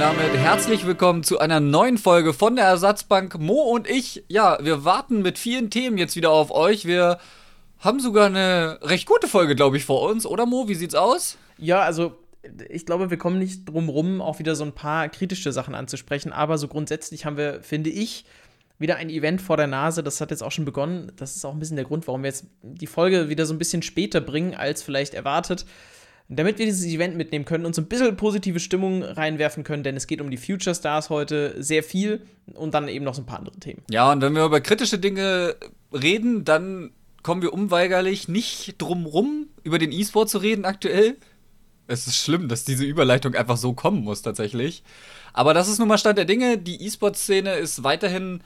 damit herzlich willkommen zu einer neuen Folge von der Ersatzbank. Mo und ich, ja, wir warten mit vielen Themen jetzt wieder auf euch. Wir haben sogar eine recht gute Folge, glaube ich, vor uns, oder Mo? Wie sieht's aus? Ja, also ich glaube, wir kommen nicht drum rum, auch wieder so ein paar kritische Sachen anzusprechen, aber so grundsätzlich haben wir, finde ich, wieder ein Event vor der Nase. Das hat jetzt auch schon begonnen. Das ist auch ein bisschen der Grund, warum wir jetzt die Folge wieder so ein bisschen später bringen, als vielleicht erwartet. Damit wir dieses Event mitnehmen können und so ein bisschen positive Stimmung reinwerfen können, denn es geht um die Future Stars heute sehr viel und dann eben noch so ein paar andere Themen. Ja, und wenn wir über kritische Dinge reden, dann kommen wir unweigerlich nicht drum rum, über den E-Sport zu reden aktuell. Es ist schlimm, dass diese Überleitung einfach so kommen muss, tatsächlich. Aber das ist nun mal Stand der Dinge. Die E-Sport-Szene ist weiterhin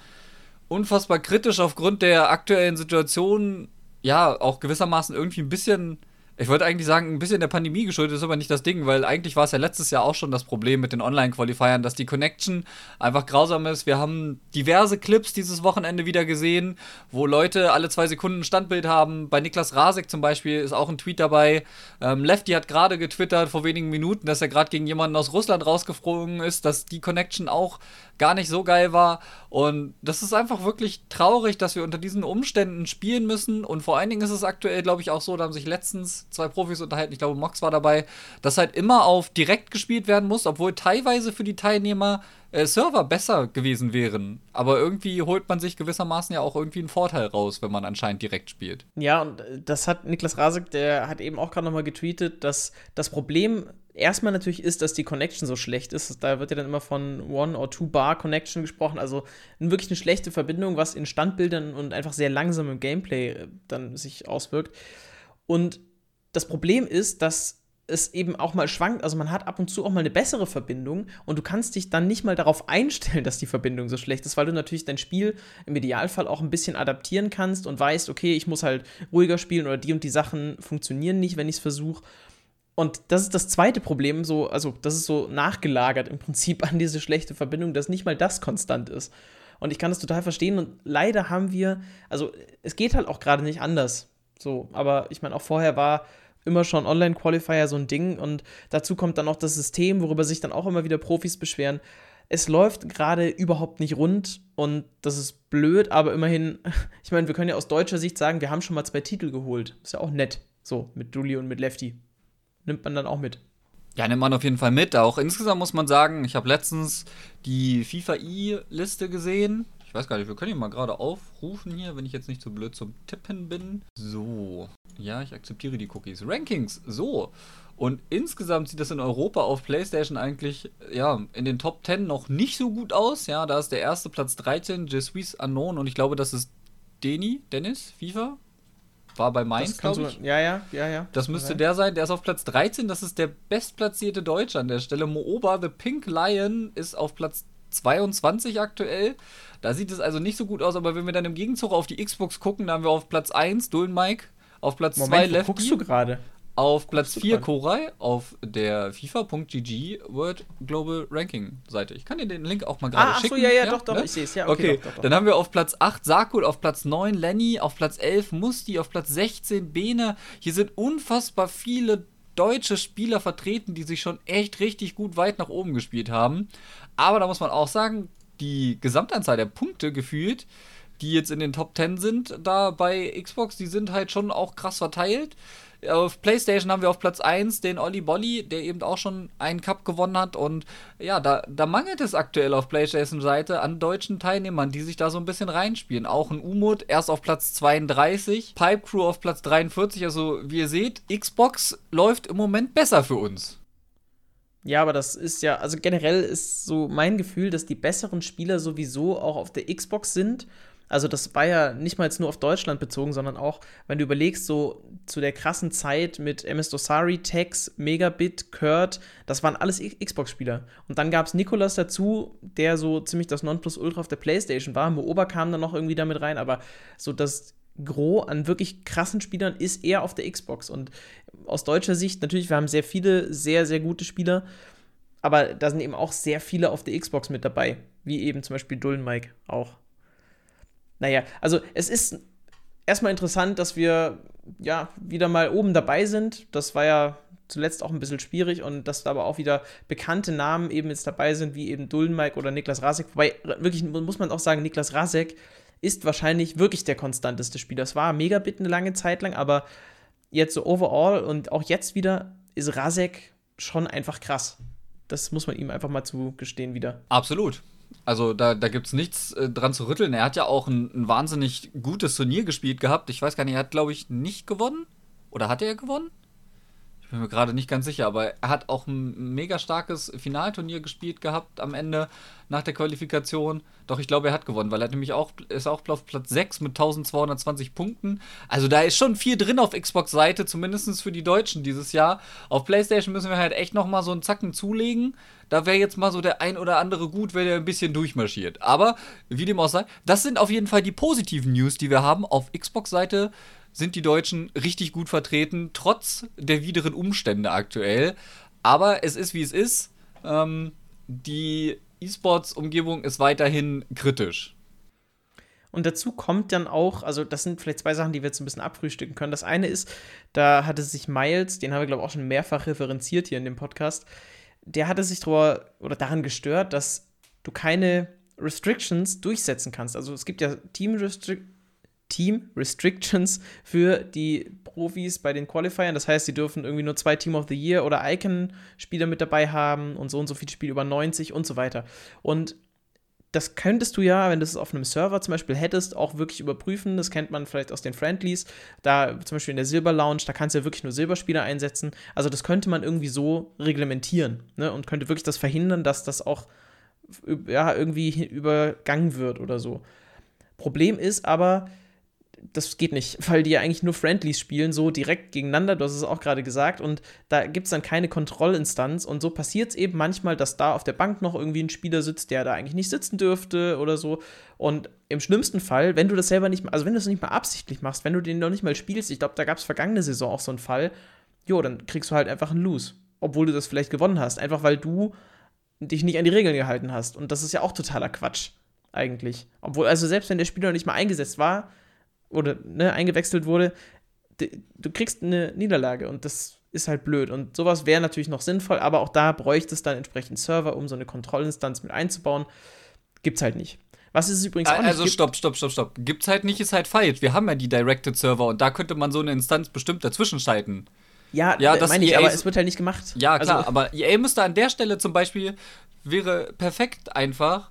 unfassbar kritisch aufgrund der aktuellen Situation. Ja, auch gewissermaßen irgendwie ein bisschen ich wollte eigentlich sagen, ein bisschen der Pandemie geschuldet ist aber nicht das Ding, weil eigentlich war es ja letztes Jahr auch schon das Problem mit den Online-Qualifiern, dass die Connection einfach grausam ist. Wir haben diverse Clips dieses Wochenende wieder gesehen, wo Leute alle zwei Sekunden ein Standbild haben. Bei Niklas Rasek zum Beispiel ist auch ein Tweet dabei. Ähm, Lefty hat gerade getwittert vor wenigen Minuten, dass er gerade gegen jemanden aus Russland rausgeflogen ist, dass die Connection auch gar nicht so geil war. Und das ist einfach wirklich traurig, dass wir unter diesen Umständen spielen müssen. Und vor allen Dingen ist es aktuell, glaube ich, auch so, da haben sich letztens zwei Profis unterhalten, ich glaube, Mox war dabei, dass halt immer auf direkt gespielt werden muss, obwohl teilweise für die Teilnehmer äh, Server besser gewesen wären. Aber irgendwie holt man sich gewissermaßen ja auch irgendwie einen Vorteil raus, wenn man anscheinend direkt spielt. Ja, und das hat Niklas Rasek, der hat eben auch gerade nochmal getweetet, dass das Problem erstmal natürlich ist, dass die Connection so schlecht ist. Da wird ja dann immer von One- or Two-Bar-Connection gesprochen. Also wirklich eine schlechte Verbindung, was in Standbildern und einfach sehr langsam im Gameplay äh, dann sich auswirkt. Und das Problem ist, dass es eben auch mal schwankt, also man hat ab und zu auch mal eine bessere Verbindung und du kannst dich dann nicht mal darauf einstellen, dass die Verbindung so schlecht ist, weil du natürlich dein Spiel im Idealfall auch ein bisschen adaptieren kannst und weißt, okay, ich muss halt ruhiger spielen oder die und die Sachen funktionieren nicht, wenn ich es versuche. Und das ist das zweite Problem, so, also das ist so nachgelagert im Prinzip an diese schlechte Verbindung, dass nicht mal das konstant ist. Und ich kann das total verstehen und leider haben wir, also es geht halt auch gerade nicht anders. So, aber ich meine, auch vorher war immer schon Online-Qualifier so ein Ding und dazu kommt dann noch das System, worüber sich dann auch immer wieder Profis beschweren. Es läuft gerade überhaupt nicht rund und das ist blöd, aber immerhin, ich meine, wir können ja aus deutscher Sicht sagen, wir haben schon mal zwei Titel geholt. Ist ja auch nett. So, mit Dulli und mit Lefty nimmt man dann auch mit. Ja, nimmt man auf jeden Fall mit. Auch insgesamt muss man sagen, ich habe letztens die FIFA i-Liste gesehen. Ich weiß gar nicht, wir können die mal gerade aufrufen hier, wenn ich jetzt nicht so blöd zum Tippen bin. So. Ja, ich akzeptiere die Cookies. Rankings. So. Und insgesamt sieht das in Europa auf PlayStation eigentlich ja, in den Top 10 noch nicht so gut aus. Ja, da ist der erste Platz 13, Je suis unknown. Und ich glaube, das ist Deni, Dennis, FIFA war bei Mainz, glaube ich. ja, ja, ja, ja. Das müsste okay. der sein. Der ist auf Platz 13. Das ist der bestplatzierte Deutsche an der Stelle. Mooba, The Pink Lion, ist auf Platz 22 aktuell. Da sieht es also nicht so gut aus, aber wenn wir dann im Gegenzug auf die Xbox gucken, da haben wir auf Platz 1 Dullen Mike, auf Platz 2 Lefty. guckst du gerade? Auf Platz 4 Korai auf der FIFA.gg World Global Ranking Seite. Ich kann dir den Link auch mal gerade ah, schicken. Achso, ja, ja, ja, doch, doch, ne? ich sehe es. Ja, okay, okay. Doch, doch, doch. dann haben wir auf Platz 8 Sakul, auf Platz 9 Lenny, auf Platz 11 Musti, auf Platz 16 Bene. Hier sind unfassbar viele deutsche Spieler vertreten, die sich schon echt richtig gut weit nach oben gespielt haben. Aber da muss man auch sagen, die Gesamtanzahl der Punkte gefühlt, die jetzt in den Top 10 sind, da bei Xbox, die sind halt schon auch krass verteilt. Auf PlayStation haben wir auf Platz 1 den Olli Bolli, der eben auch schon einen Cup gewonnen hat. Und ja, da, da mangelt es aktuell auf PlayStation-Seite an deutschen Teilnehmern, die sich da so ein bisschen reinspielen. Auch ein Umut erst auf Platz 32, Pipe Crew auf Platz 43. Also, wie ihr seht, Xbox läuft im Moment besser für uns. Ja, aber das ist ja, also generell ist so mein Gefühl, dass die besseren Spieler sowieso auch auf der Xbox sind also das war ja nicht mal jetzt nur auf Deutschland bezogen, sondern auch, wenn du überlegst, so zu der krassen Zeit mit MS Dosari, Tex, Megabit, Kurt, das waren alles Xbox-Spieler. Und dann gab es Nikolas dazu, der so ziemlich das Nonplusultra auf der Playstation war. Mooba kam dann noch irgendwie damit rein, aber so das Gros an wirklich krassen Spielern ist eher auf der Xbox. Und aus deutscher Sicht, natürlich, wir haben sehr viele sehr, sehr gute Spieler, aber da sind eben auch sehr viele auf der Xbox mit dabei, wie eben zum Beispiel Dullen Mike auch. Naja, also es ist erstmal interessant, dass wir ja wieder mal oben dabei sind. Das war ja zuletzt auch ein bisschen schwierig und dass da aber auch wieder bekannte Namen eben jetzt dabei sind, wie eben Dullenmike oder Niklas Rasek. Wobei, wirklich muss man auch sagen, Niklas Rasek ist wahrscheinlich wirklich der konstanteste Spieler. Es war Megabit eine lange Zeit lang, aber jetzt so overall und auch jetzt wieder ist Rasek schon einfach krass. Das muss man ihm einfach mal zugestehen wieder. Absolut. Also da, da gibt es nichts äh, dran zu rütteln. Er hat ja auch ein, ein, wahnsinnig gutes Turnier gespielt gehabt. Ich weiß gar nicht, er hat, glaube ich, nicht gewonnen. Oder hat er gewonnen? Bin mir gerade nicht ganz sicher, aber er hat auch ein mega starkes Finalturnier gespielt gehabt am Ende nach der Qualifikation. Doch ich glaube, er hat gewonnen, weil er nämlich auch ist auch auf Platz 6 mit 1220 Punkten. Also da ist schon viel drin auf Xbox Seite, zumindest für die Deutschen dieses Jahr. Auf PlayStation müssen wir halt echt noch mal so einen Zacken zulegen. Da wäre jetzt mal so der ein oder andere gut, wenn er ein bisschen durchmarschiert. Aber wie dem auch sei, das sind auf jeden Fall die positiven News, die wir haben auf Xbox Seite sind die Deutschen richtig gut vertreten, trotz der wideren Umstände aktuell. Aber es ist, wie es ist. Ähm, die E-Sports-Umgebung ist weiterhin kritisch. Und dazu kommt dann auch, also das sind vielleicht zwei Sachen, die wir jetzt ein bisschen abfrühstücken können. Das eine ist, da hatte sich Miles, den haben wir, glaube ich, auch schon mehrfach referenziert hier in dem Podcast, der hatte sich drüber oder daran gestört, dass du keine Restrictions durchsetzen kannst. Also es gibt ja Team Restrictions. Team Restrictions für die Profis bei den Qualifiern. Das heißt, sie dürfen irgendwie nur zwei Team of the Year oder Icon-Spieler mit dabei haben und so und so viele Spiele über 90 und so weiter. Und das könntest du ja, wenn du es auf einem Server zum Beispiel hättest, auch wirklich überprüfen. Das kennt man vielleicht aus den Friendlies. Da zum Beispiel in der Silber Lounge, da kannst du ja wirklich nur Silberspieler einsetzen. Also das könnte man irgendwie so reglementieren ne? und könnte wirklich das verhindern, dass das auch ja, irgendwie übergangen wird oder so. Problem ist aber, das geht nicht, weil die ja eigentlich nur Friendlies spielen, so direkt gegeneinander, du hast es auch gerade gesagt, und da gibt es dann keine Kontrollinstanz und so passiert es eben manchmal, dass da auf der Bank noch irgendwie ein Spieler sitzt, der da eigentlich nicht sitzen dürfte oder so. Und im schlimmsten Fall, wenn du das selber nicht, also wenn du das nicht mal absichtlich machst, wenn du den noch nicht mal spielst, ich glaube, da gab es vergangene Saison auch so einen Fall, jo, dann kriegst du halt einfach einen Lose, obwohl du das vielleicht gewonnen hast, einfach weil du dich nicht an die Regeln gehalten hast. Und das ist ja auch totaler Quatsch, eigentlich. Obwohl, also selbst wenn der Spieler noch nicht mal eingesetzt war, oder ne, eingewechselt wurde, du kriegst eine Niederlage und das ist halt blöd. Und sowas wäre natürlich noch sinnvoll, aber auch da bräuchte es dann entsprechend Server, um so eine Kontrollinstanz mit einzubauen. Gibt's halt nicht. Was ist es übrigens auch Also stopp, stopp, stopp, stopp. Gibt's halt nicht, ist halt falsch. Wir haben ja die Directed Server und da könnte man so eine Instanz bestimmt dazwischen schalten. Ja, ja das meine ich, EA aber es wird halt nicht gemacht. Ja, klar, also, aber EA müsste an der Stelle zum Beispiel, wäre perfekt einfach,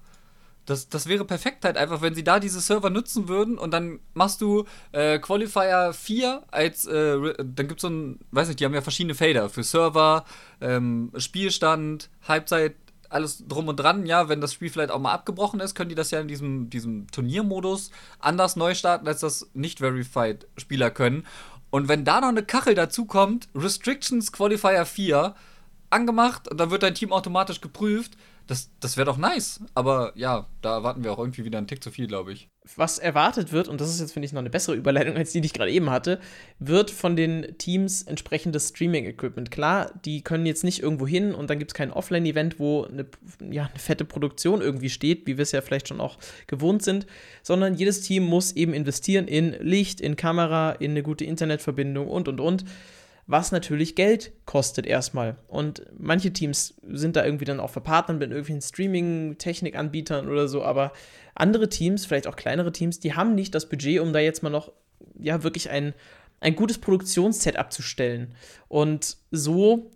das, das wäre perfekt halt einfach, wenn sie da diese Server nutzen würden und dann machst du äh, Qualifier 4 als, äh, dann gibt es so ein, weiß nicht, die haben ja verschiedene Felder für Server, ähm, Spielstand, Halbzeit, alles drum und dran. Ja, wenn das Spiel vielleicht auch mal abgebrochen ist, können die das ja in diesem, diesem Turniermodus anders neu starten, als das nicht verified Spieler können. Und wenn da noch eine Kachel dazu kommt, Restrictions Qualifier 4, angemacht und dann wird dein Team automatisch geprüft, das, das wäre doch nice. Aber ja, da erwarten wir auch irgendwie wieder einen Tick zu viel, glaube ich. Was erwartet wird, und das ist jetzt, finde ich, noch eine bessere Überleitung als die, die ich gerade eben hatte, wird von den Teams entsprechendes Streaming-Equipment. Klar, die können jetzt nicht irgendwo hin und dann gibt es kein Offline-Event, wo eine, ja, eine fette Produktion irgendwie steht, wie wir es ja vielleicht schon auch gewohnt sind, sondern jedes Team muss eben investieren in Licht, in Kamera, in eine gute Internetverbindung und, und, und was natürlich Geld kostet erstmal. Und manche Teams sind da irgendwie dann auch verpartnert mit irgendwelchen Streaming-Technikanbietern oder so, aber andere Teams, vielleicht auch kleinere Teams, die haben nicht das Budget, um da jetzt mal noch, ja, wirklich ein, ein gutes Produktionsset abzustellen. Und so,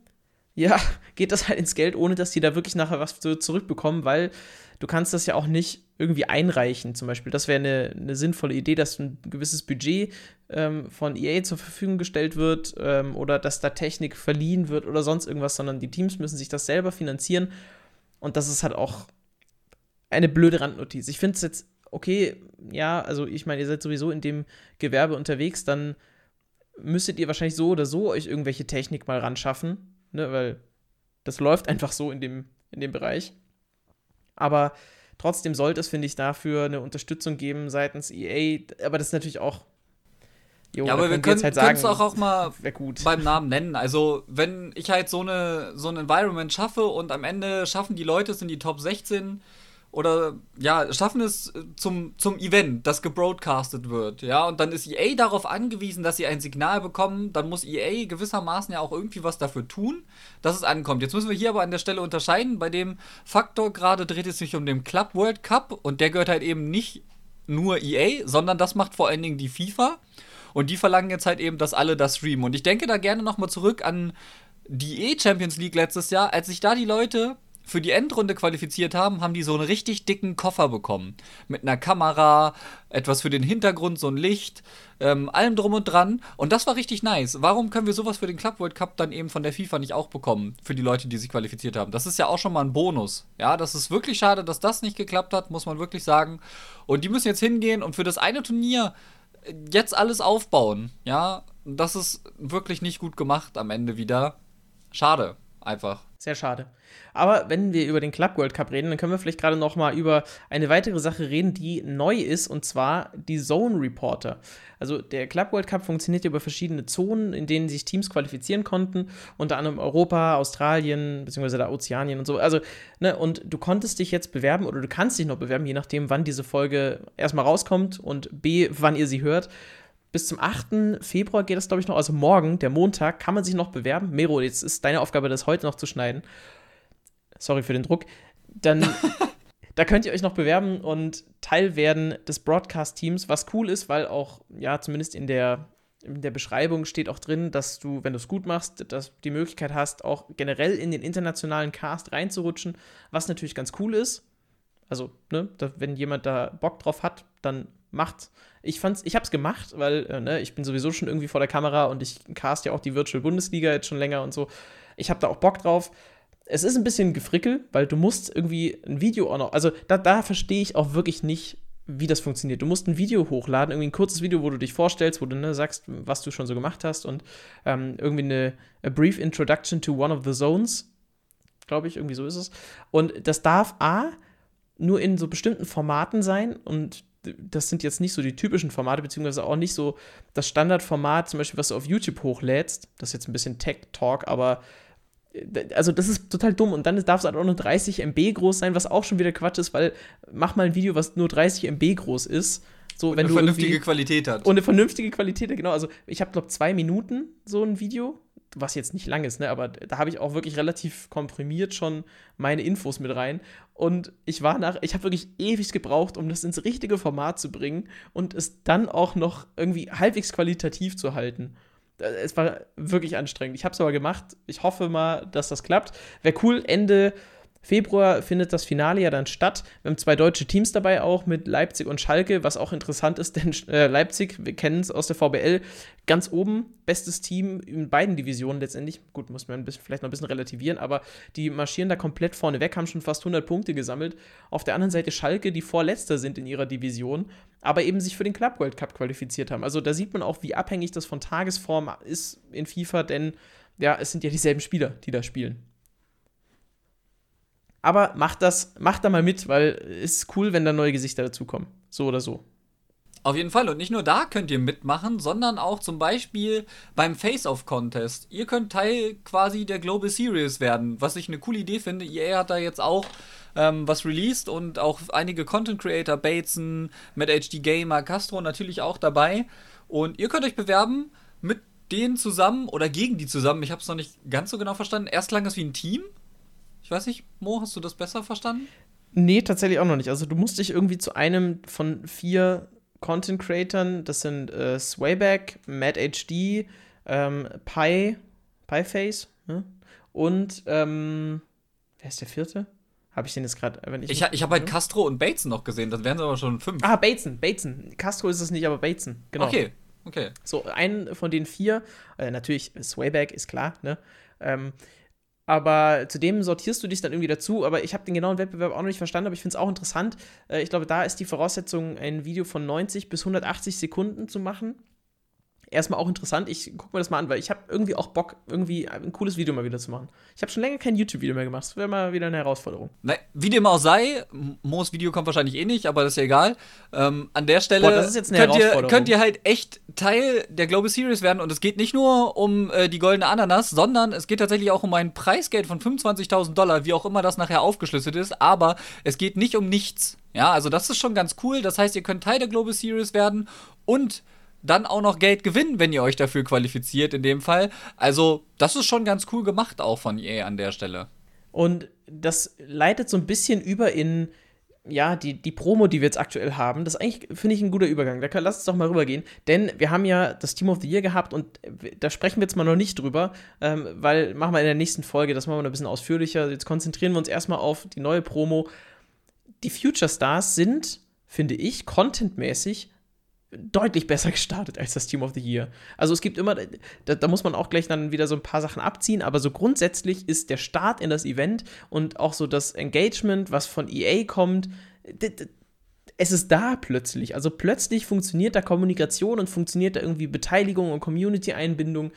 ja, geht das halt ins Geld, ohne dass die da wirklich nachher was zurückbekommen, weil du kannst das ja auch nicht irgendwie einreichen, zum Beispiel. Das wäre eine, eine sinnvolle Idee, dass ein gewisses Budget ähm, von EA zur Verfügung gestellt wird ähm, oder dass da Technik verliehen wird oder sonst irgendwas, sondern die Teams müssen sich das selber finanzieren. Und das ist halt auch eine blöde Randnotiz. Ich finde es jetzt okay, ja, also ich meine, ihr seid sowieso in dem Gewerbe unterwegs, dann müsstet ihr wahrscheinlich so oder so euch irgendwelche Technik mal ran schaffen, ne, weil das läuft einfach so in dem, in dem Bereich. Aber trotzdem sollte es, finde ich, dafür eine Unterstützung geben seitens EA. Aber das ist natürlich auch. Jo, ja, aber wir können es halt auch, auch mal beim Namen nennen. Also, wenn ich halt so, eine, so ein Environment schaffe und am Ende schaffen die Leute es in die Top 16 oder ja, schaffen es äh, zum, zum Event, das gebroadcastet wird, ja, und dann ist EA darauf angewiesen, dass sie ein Signal bekommen, dann muss EA gewissermaßen ja auch irgendwie was dafür tun, dass es ankommt. Jetzt müssen wir hier aber an der Stelle unterscheiden, bei dem Faktor gerade dreht es sich um den Club World Cup. Und der gehört halt eben nicht nur EA, sondern das macht vor allen Dingen die FIFA. Und die verlangen jetzt halt eben, dass alle das streamen. Und ich denke da gerne nochmal zurück an die E-Champions League letztes Jahr, als sich da die Leute für die Endrunde qualifiziert haben, haben die so einen richtig dicken Koffer bekommen. Mit einer Kamera, etwas für den Hintergrund, so ein Licht, ähm, allem drum und dran. Und das war richtig nice. Warum können wir sowas für den Club World Cup dann eben von der FIFA nicht auch bekommen? Für die Leute, die sich qualifiziert haben. Das ist ja auch schon mal ein Bonus. Ja, das ist wirklich schade, dass das nicht geklappt hat, muss man wirklich sagen. Und die müssen jetzt hingehen und für das eine Turnier jetzt alles aufbauen. Ja, das ist wirklich nicht gut gemacht am Ende wieder. Schade, einfach. Sehr schade. Aber wenn wir über den Club World Cup reden, dann können wir vielleicht gerade noch mal über eine weitere Sache reden, die neu ist, und zwar die Zone Reporter. Also der Club World Cup funktioniert über verschiedene Zonen, in denen sich Teams qualifizieren konnten, unter anderem Europa, Australien, beziehungsweise der Ozeanien und so. Also, ne, und du konntest dich jetzt bewerben oder du kannst dich noch bewerben, je nachdem, wann diese Folge erstmal rauskommt und B, wann ihr sie hört bis zum 8. Februar geht das, glaube ich, noch. Also morgen, der Montag, kann man sich noch bewerben. Mero, jetzt ist deine Aufgabe, das heute noch zu schneiden. Sorry für den Druck. Dann, da könnt ihr euch noch bewerben und Teil werden des Broadcast-Teams, was cool ist, weil auch, ja, zumindest in der, in der Beschreibung steht auch drin, dass du, wenn du es gut machst, dass die Möglichkeit hast, auch generell in den internationalen Cast reinzurutschen, was natürlich ganz cool ist. Also, ne, da, wenn jemand da Bock drauf hat, dann macht. Ich fand's, ich hab's gemacht, weil äh, ne, ich bin sowieso schon irgendwie vor der Kamera und ich cast ja auch die Virtual Bundesliga jetzt schon länger und so. Ich hab da auch Bock drauf. Es ist ein bisschen gefrickel, weil du musst irgendwie ein Video auch noch, also da, da verstehe ich auch wirklich nicht, wie das funktioniert. Du musst ein Video hochladen, irgendwie ein kurzes Video, wo du dich vorstellst, wo du ne, sagst, was du schon so gemacht hast und ähm, irgendwie eine a brief introduction to one of the zones, glaube ich, irgendwie so ist es. Und das darf A nur in so bestimmten Formaten sein und das sind jetzt nicht so die typischen Formate, beziehungsweise auch nicht so das Standardformat, zum Beispiel, was du auf YouTube hochlädst. Das ist jetzt ein bisschen Tech-Talk, aber also das ist total dumm und dann darf es halt auch nur 30 MB groß sein, was auch schon wieder Quatsch ist, weil mach mal ein Video, was nur 30 MB groß ist. So, und wenn eine du vernünftige Qualität hat. Und eine vernünftige Qualität, genau. Also ich habe, glaube zwei Minuten so ein Video was jetzt nicht lang ist, ne, aber da habe ich auch wirklich relativ komprimiert schon meine Infos mit rein. Und ich war nach, ich habe wirklich ewig gebraucht, um das ins richtige Format zu bringen und es dann auch noch irgendwie halbwegs qualitativ zu halten. Es war wirklich anstrengend. Ich habe es aber gemacht. Ich hoffe mal, dass das klappt. Wäre cool, Ende Februar findet das Finale ja dann statt. Wir haben zwei deutsche Teams dabei auch mit Leipzig und Schalke, was auch interessant ist, denn äh, Leipzig, wir kennen es aus der VBL, ganz oben, bestes Team in beiden Divisionen letztendlich. Gut, muss man bisschen, vielleicht noch ein bisschen relativieren, aber die marschieren da komplett vorne weg, haben schon fast 100 Punkte gesammelt. Auf der anderen Seite Schalke, die Vorletzter sind in ihrer Division, aber eben sich für den Club World Cup qualifiziert haben. Also da sieht man auch, wie abhängig das von Tagesform ist in FIFA, denn ja, es sind ja dieselben Spieler, die da spielen. Aber macht das, macht da mal mit, weil es ist cool, wenn da neue Gesichter dazukommen. So oder so. Auf jeden Fall. Und nicht nur da könnt ihr mitmachen, sondern auch zum Beispiel beim Face-Off-Contest. Ihr könnt Teil quasi der Global Series werden, was ich eine coole Idee finde. EA hat da jetzt auch ähm, was released und auch einige Content Creator, Bateson, MadHD Gamer, Castro natürlich auch dabei. Und ihr könnt euch bewerben mit denen zusammen oder gegen die zusammen. Ich habe es noch nicht ganz so genau verstanden. Erst klang es wie ein Team ich weiß nicht, Mo, hast du das besser verstanden? Nee, tatsächlich auch noch nicht. Also du musst dich irgendwie zu einem von vier Content Creatern, das sind äh, Swayback, MadHD, ähm, Pi, Pieface ne? und ähm, wer ist der vierte? Habe ich den jetzt gerade? Ich, ich, ich habe halt Castro und Bateson noch gesehen, das wären aber schon fünf. Ah, Bateson, Bateson. Castro ist es nicht, aber Bateson, genau. Okay, okay. So, einen von den vier, äh, natürlich Swayback ist klar, ne? Ähm, aber zudem sortierst du dich dann irgendwie dazu. Aber ich habe den genauen Wettbewerb auch noch nicht verstanden, aber ich finde es auch interessant. Äh, ich glaube, da ist die Voraussetzung, ein Video von 90 bis 180 Sekunden zu machen. Erstmal auch interessant. Ich gucke mir das mal an, weil ich habe irgendwie auch Bock, irgendwie ein cooles Video mal wieder zu machen. Ich habe schon länger kein YouTube-Video mehr gemacht. Das wäre mal wieder eine Herausforderung. Na, wie dem auch sei, Moos Video kommt wahrscheinlich eh nicht, aber das ist ja egal. Ähm, an der Stelle Boah, könnt, ihr, könnt ihr halt echt Teil der Global Series werden. Und es geht nicht nur um äh, die goldene Ananas, sondern es geht tatsächlich auch um ein Preisgeld von 25.000 Dollar, wie auch immer das nachher aufgeschlüsselt ist. Aber es geht nicht um nichts. Ja, also das ist schon ganz cool. Das heißt, ihr könnt Teil der Global Series werden und dann auch noch Geld gewinnen, wenn ihr euch dafür qualifiziert, in dem Fall. Also, das ist schon ganz cool gemacht auch von EA an der Stelle. Und das leitet so ein bisschen über in, ja, die, die Promo, die wir jetzt aktuell haben. Das eigentlich, finde ich, ein guter Übergang. Da kann, lass uns doch mal rübergehen. Denn wir haben ja das Team of the Year gehabt und da sprechen wir jetzt mal noch nicht drüber, ähm, weil machen wir in der nächsten Folge, das machen wir noch ein bisschen ausführlicher. Jetzt konzentrieren wir uns erstmal auf die neue Promo. Die Future Stars sind, finde ich, contentmäßig deutlich besser gestartet als das Team of the Year. Also es gibt immer, da, da, muss man auch gleich dann wieder so ein paar Sachen abziehen, aber so grundsätzlich ist der Start in das Event und auch so das Engagement, was von EA kommt, es ist da plötzlich. Also plötzlich funktioniert da Kommunikation und funktioniert da irgendwie Beteiligung und Community-Einbindung.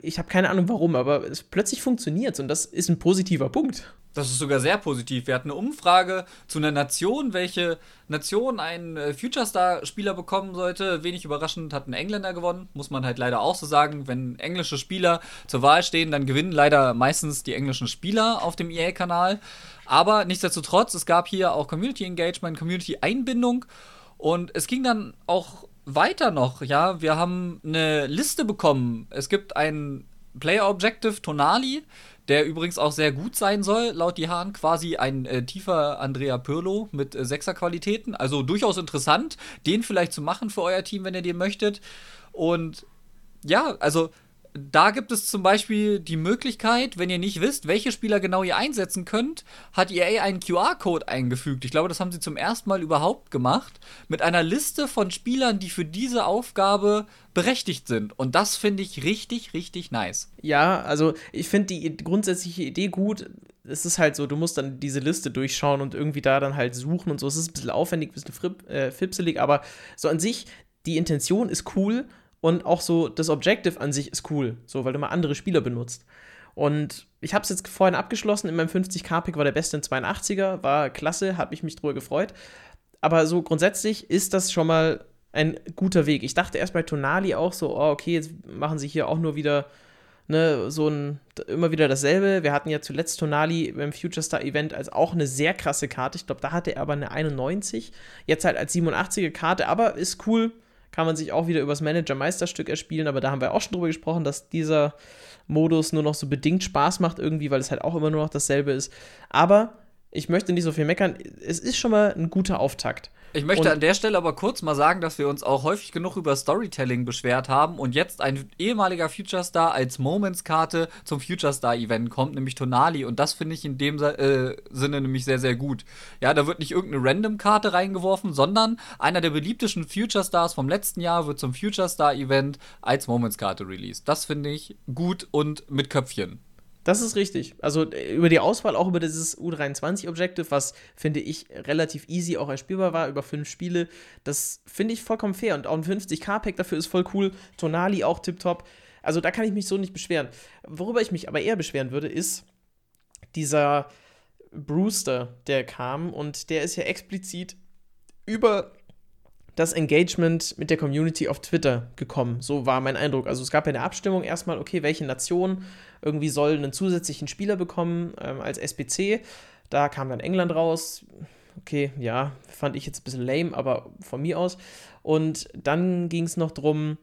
Ich habe keine Ahnung warum, aber es plötzlich funktioniert und das ist ein positiver Punkt. Das ist sogar sehr positiv. Wir hatten eine Umfrage zu einer Nation, welche Nation einen äh, Future Star-Spieler bekommen sollte. Wenig überraschend hat ein Engländer gewonnen, muss man halt leider auch so sagen. Wenn englische Spieler zur Wahl stehen, dann gewinnen leider meistens die englischen Spieler auf dem EA-Kanal. Aber nichtsdestotrotz, es gab hier auch Community Engagement, Community Einbindung und es ging dann auch weiter noch. Ja, wir haben eine Liste bekommen. Es gibt ein Player Objective Tonali der übrigens auch sehr gut sein soll, laut die Hahn, quasi ein äh, tiefer Andrea Pirlo mit äh, Sechser-Qualitäten. Also durchaus interessant, den vielleicht zu machen für euer Team, wenn ihr den möchtet. Und ja, also da gibt es zum Beispiel die Möglichkeit, wenn ihr nicht wisst, welche Spieler genau ihr einsetzen könnt, hat EA einen QR-Code eingefügt. Ich glaube, das haben sie zum ersten Mal überhaupt gemacht. Mit einer Liste von Spielern, die für diese Aufgabe berechtigt sind. Und das finde ich richtig, richtig nice. Ja, also ich finde die grundsätzliche Idee gut. Es ist halt so, du musst dann diese Liste durchschauen und irgendwie da dann halt suchen und so. Es ist ein bisschen aufwendig, ein bisschen äh, fipselig, aber so an sich, die Intention ist cool und auch so das Objective an sich ist cool, so weil du mal andere Spieler benutzt. Und ich habe es jetzt vorhin abgeschlossen. In meinem 50k-Pick war der beste in 82er, war klasse, hat mich mich drüber gefreut. Aber so grundsätzlich ist das schon mal ein guter Weg. Ich dachte erst bei Tonali auch so, oh, okay, jetzt machen sie hier auch nur wieder ne, so ein, immer wieder dasselbe. Wir hatten ja zuletzt Tonali beim Future Star Event als auch eine sehr krasse Karte. Ich glaube, da hatte er aber eine 91. Jetzt halt als 87er Karte, aber ist cool kann man sich auch wieder übers Manager-Meisterstück erspielen, aber da haben wir auch schon drüber gesprochen, dass dieser Modus nur noch so bedingt Spaß macht irgendwie, weil es halt auch immer nur noch dasselbe ist. Aber ich möchte nicht so viel meckern. Es ist schon mal ein guter Auftakt. Ich möchte und an der Stelle aber kurz mal sagen, dass wir uns auch häufig genug über Storytelling beschwert haben und jetzt ein ehemaliger Future Star als Moments-Karte zum Future Star-Event kommt, nämlich Tonali. Und das finde ich in dem äh, Sinne nämlich sehr, sehr gut. Ja, da wird nicht irgendeine Random-Karte reingeworfen, sondern einer der beliebtesten Future Stars vom letzten Jahr wird zum Future Star-Event als Moments-Karte released. Das finde ich gut und mit Köpfchen. Das ist richtig. Also äh, über die Auswahl, auch über dieses U23-Objective, was finde ich relativ easy auch erspielbar war, über fünf Spiele, das finde ich vollkommen fair. Und auch ein 50k-Pack dafür ist voll cool. Tonali auch tipptopp. Also da kann ich mich so nicht beschweren. Worüber ich mich aber eher beschweren würde, ist dieser Brewster, der kam und der ist ja explizit über das Engagement mit der Community auf Twitter gekommen. So war mein Eindruck. Also es gab ja eine Abstimmung erstmal, okay, welche Nation irgendwie soll einen zusätzlichen Spieler bekommen ähm, als SPC. Da kam dann England raus. Okay, ja, fand ich jetzt ein bisschen lame, aber von mir aus. Und dann ging es noch darum,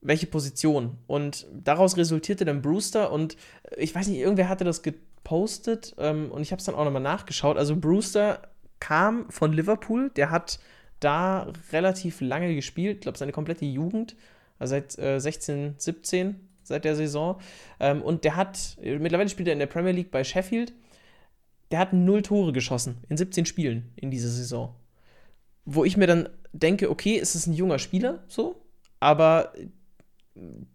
welche Position. Und daraus resultierte dann Brewster und ich weiß nicht, irgendwer hatte das gepostet ähm, und ich habe es dann auch nochmal nachgeschaut. Also Brewster kam von Liverpool, der hat da relativ lange gespielt, ich glaube seine komplette Jugend, also seit äh, 16, 17, seit der Saison. Ähm, und der hat, mittlerweile spielt er in der Premier League bei Sheffield, der hat null Tore geschossen in 17 Spielen in dieser Saison. Wo ich mir dann denke, okay, es ist ein junger Spieler, so, aber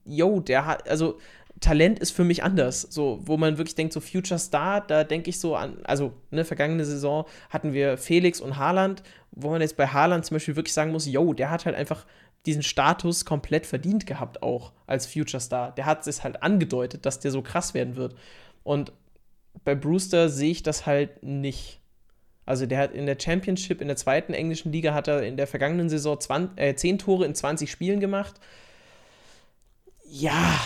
yo, der hat, also Talent ist für mich anders. So, wo man wirklich denkt, so Future Star, da denke ich so an, also ne, vergangene Saison hatten wir Felix und Haaland, wo man jetzt bei Haaland zum Beispiel wirklich sagen muss, yo, der hat halt einfach diesen Status komplett verdient gehabt, auch als Future Star. Der hat es halt angedeutet, dass der so krass werden wird. Und bei Brewster sehe ich das halt nicht. Also der hat in der Championship, in der zweiten englischen Liga, hat er in der vergangenen Saison 20, äh, 10 Tore in 20 Spielen gemacht. Ja.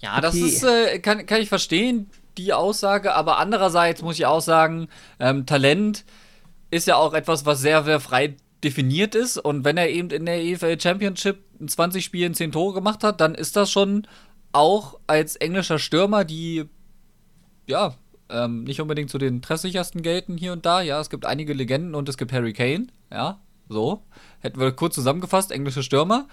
Ja, okay. das ist, äh, kann, kann ich verstehen, die Aussage, aber andererseits muss ich auch sagen, ähm, Talent ist ja auch etwas, was sehr, sehr frei definiert ist. Und wenn er eben in der EFL Championship in 20 Spielen 10 Tore gemacht hat, dann ist das schon auch als englischer Stürmer, die ja ähm, nicht unbedingt zu den treffsichersten gelten hier und da. Ja, es gibt einige Legenden und es gibt Harry Kane. Ja, so. Hätten wir kurz zusammengefasst, englische Stürmer.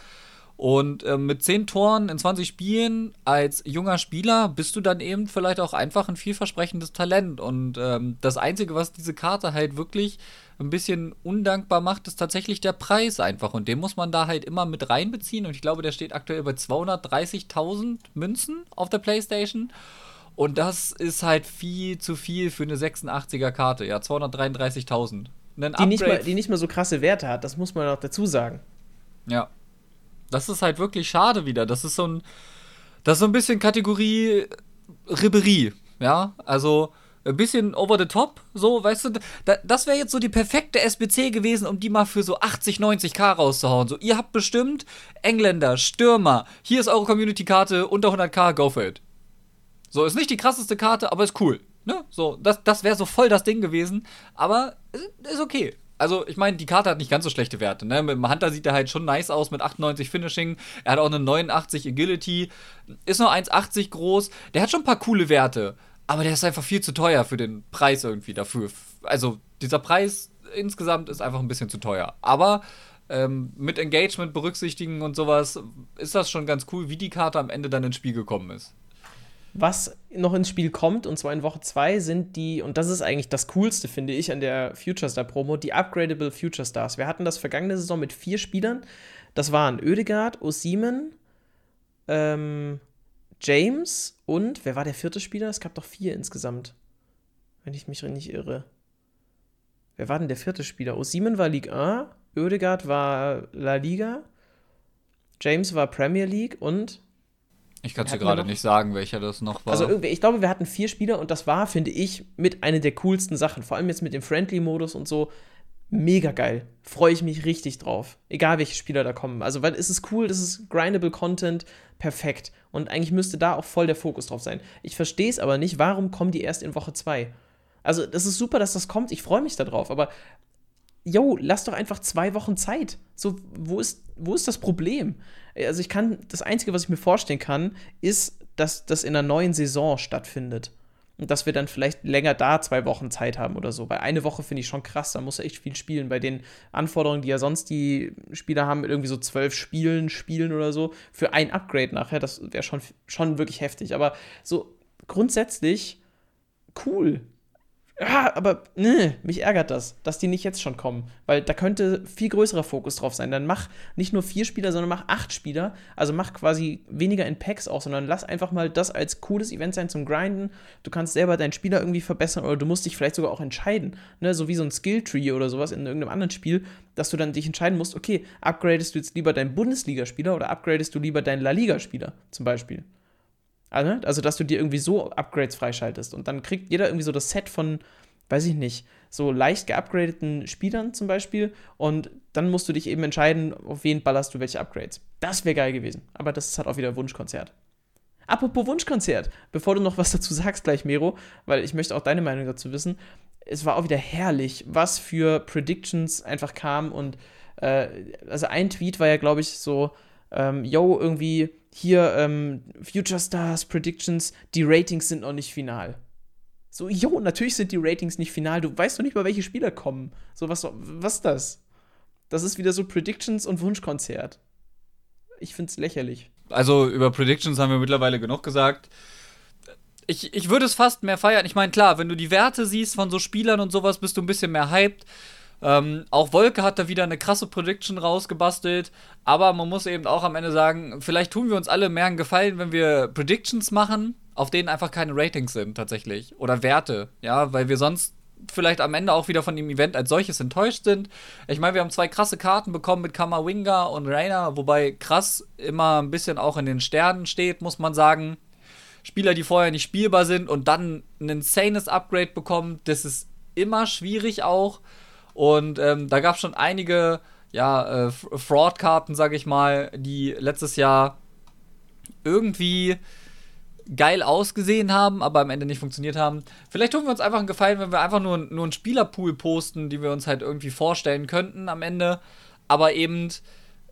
Und äh, mit 10 Toren in 20 Spielen als junger Spieler bist du dann eben vielleicht auch einfach ein vielversprechendes Talent. Und ähm, das Einzige, was diese Karte halt wirklich ein bisschen undankbar macht, ist tatsächlich der Preis einfach. Und den muss man da halt immer mit reinbeziehen. Und ich glaube, der steht aktuell bei 230.000 Münzen auf der PlayStation. Und das ist halt viel zu viel für eine 86er Karte. Ja, 233.000. Die nicht, mal, die nicht mal so krasse Werte hat, das muss man auch dazu sagen. Ja. Das ist halt wirklich schade wieder. Das ist so ein. Das ist so ein bisschen Kategorie Ribberie. Ja, also ein bisschen over the top, so, weißt du, da, das wäre jetzt so die perfekte SBC gewesen, um die mal für so 80, 90k rauszuhauen. So, ihr habt bestimmt Engländer, Stürmer, hier ist eure Community-Karte unter 100k, go for it. So, ist nicht die krasseste Karte, aber ist cool. Ne? So, das, das wäre so voll das Ding gewesen, aber ist okay also ich meine, die Karte hat nicht ganz so schlechte Werte. Ne? Mit dem Hunter sieht er halt schon nice aus mit 98 Finishing. Er hat auch eine 89 Agility. Ist nur 1,80 groß. Der hat schon ein paar coole Werte. Aber der ist einfach viel zu teuer für den Preis irgendwie dafür. Also dieser Preis insgesamt ist einfach ein bisschen zu teuer. Aber ähm, mit Engagement berücksichtigen und sowas ist das schon ganz cool, wie die Karte am Ende dann ins Spiel gekommen ist. Was noch ins Spiel kommt, und zwar in Woche 2, sind die, und das ist eigentlich das Coolste, finde ich, an der Future Star Promo, die Upgradable Future Stars. Wir hatten das vergangene Saison mit vier Spielern. Das waren Oedegaard, Osimen, ähm, James und, wer war der vierte Spieler? Es gab doch vier insgesamt. Wenn ich mich nicht irre. Wer war denn der vierte Spieler? Osimen war Ligue 1, Oedegaard war La Liga, James war Premier League und ich kann es dir gerade nicht sagen, welcher das noch war. Also ich glaube, wir hatten vier Spieler und das war, finde ich, mit einer der coolsten Sachen. Vor allem jetzt mit dem Friendly-Modus und so. Mega geil. Freue ich mich richtig drauf. Egal welche Spieler da kommen. Also, weil es ist cool, das ist grindable Content, perfekt. Und eigentlich müsste da auch voll der Fokus drauf sein. Ich verstehe es aber nicht, warum kommen die erst in Woche 2? Also, das ist super, dass das kommt. Ich freue mich darauf. Aber yo, lass doch einfach zwei Wochen Zeit. So, wo ist, wo ist das Problem? Also ich kann, das Einzige, was ich mir vorstellen kann, ist, dass das in einer neuen Saison stattfindet. Und dass wir dann vielleicht länger da zwei Wochen Zeit haben oder so. Weil eine Woche finde ich schon krass, da muss er echt viel spielen. Bei den Anforderungen, die ja sonst die Spieler haben, irgendwie so zwölf Spielen spielen oder so, für ein Upgrade nachher, das wäre schon, schon wirklich heftig. Aber so grundsätzlich cool ja, aber ne, mich ärgert das, dass die nicht jetzt schon kommen. Weil da könnte viel größerer Fokus drauf sein. Dann mach nicht nur vier Spieler, sondern mach acht Spieler. Also mach quasi weniger in Packs auch, sondern lass einfach mal das als cooles Event sein zum Grinden. Du kannst selber deinen Spieler irgendwie verbessern oder du musst dich vielleicht sogar auch entscheiden. Ne? So wie so ein Skill-Tree oder sowas in irgendeinem anderen Spiel, dass du dann dich entscheiden musst, okay, upgradest du jetzt lieber deinen Bundesligaspieler oder upgradest du lieber deinen La Liga-Spieler zum Beispiel. Also, also, dass du dir irgendwie so Upgrades freischaltest. Und dann kriegt jeder irgendwie so das Set von, weiß ich nicht, so leicht geupgradeten Spielern zum Beispiel. Und dann musst du dich eben entscheiden, auf wen ballerst du welche Upgrades. Das wäre geil gewesen. Aber das ist halt auch wieder Wunschkonzert. Apropos Wunschkonzert, bevor du noch was dazu sagst gleich, Mero, weil ich möchte auch deine Meinung dazu wissen. Es war auch wieder herrlich, was für Predictions einfach kam. Und äh, also ein Tweet war ja, glaube ich, so, ähm, yo, irgendwie hier ähm, Future Stars Predictions, die Ratings sind noch nicht final. So, jo, natürlich sind die Ratings nicht final. Du weißt doch nicht mal, welche Spieler kommen. So, was, was ist das? Das ist wieder so Predictions und Wunschkonzert. Ich find's lächerlich. Also, über Predictions haben wir mittlerweile genug gesagt. Ich, ich würde es fast mehr feiern. Ich meine, klar, wenn du die Werte siehst von so Spielern und sowas, bist du ein bisschen mehr hyped. Ähm, auch Wolke hat da wieder eine krasse Prediction rausgebastelt, aber man muss eben auch am Ende sagen, vielleicht tun wir uns alle mehr einen Gefallen, wenn wir Predictions machen, auf denen einfach keine Ratings sind tatsächlich oder Werte, ja, weil wir sonst vielleicht am Ende auch wieder von dem Event als solches enttäuscht sind. Ich meine, wir haben zwei krasse Karten bekommen mit Kamawinga und Rainer, wobei krass immer ein bisschen auch in den Sternen steht, muss man sagen. Spieler, die vorher nicht spielbar sind und dann ein insanes Upgrade bekommen, das ist immer schwierig auch. Und ähm, da gab es schon einige ja, äh, Fraud-Karten, sag ich mal, die letztes Jahr irgendwie geil ausgesehen haben, aber am Ende nicht funktioniert haben. Vielleicht tun wir uns einfach einen Gefallen, wenn wir einfach nur, nur einen Spielerpool posten, die wir uns halt irgendwie vorstellen könnten am Ende, aber eben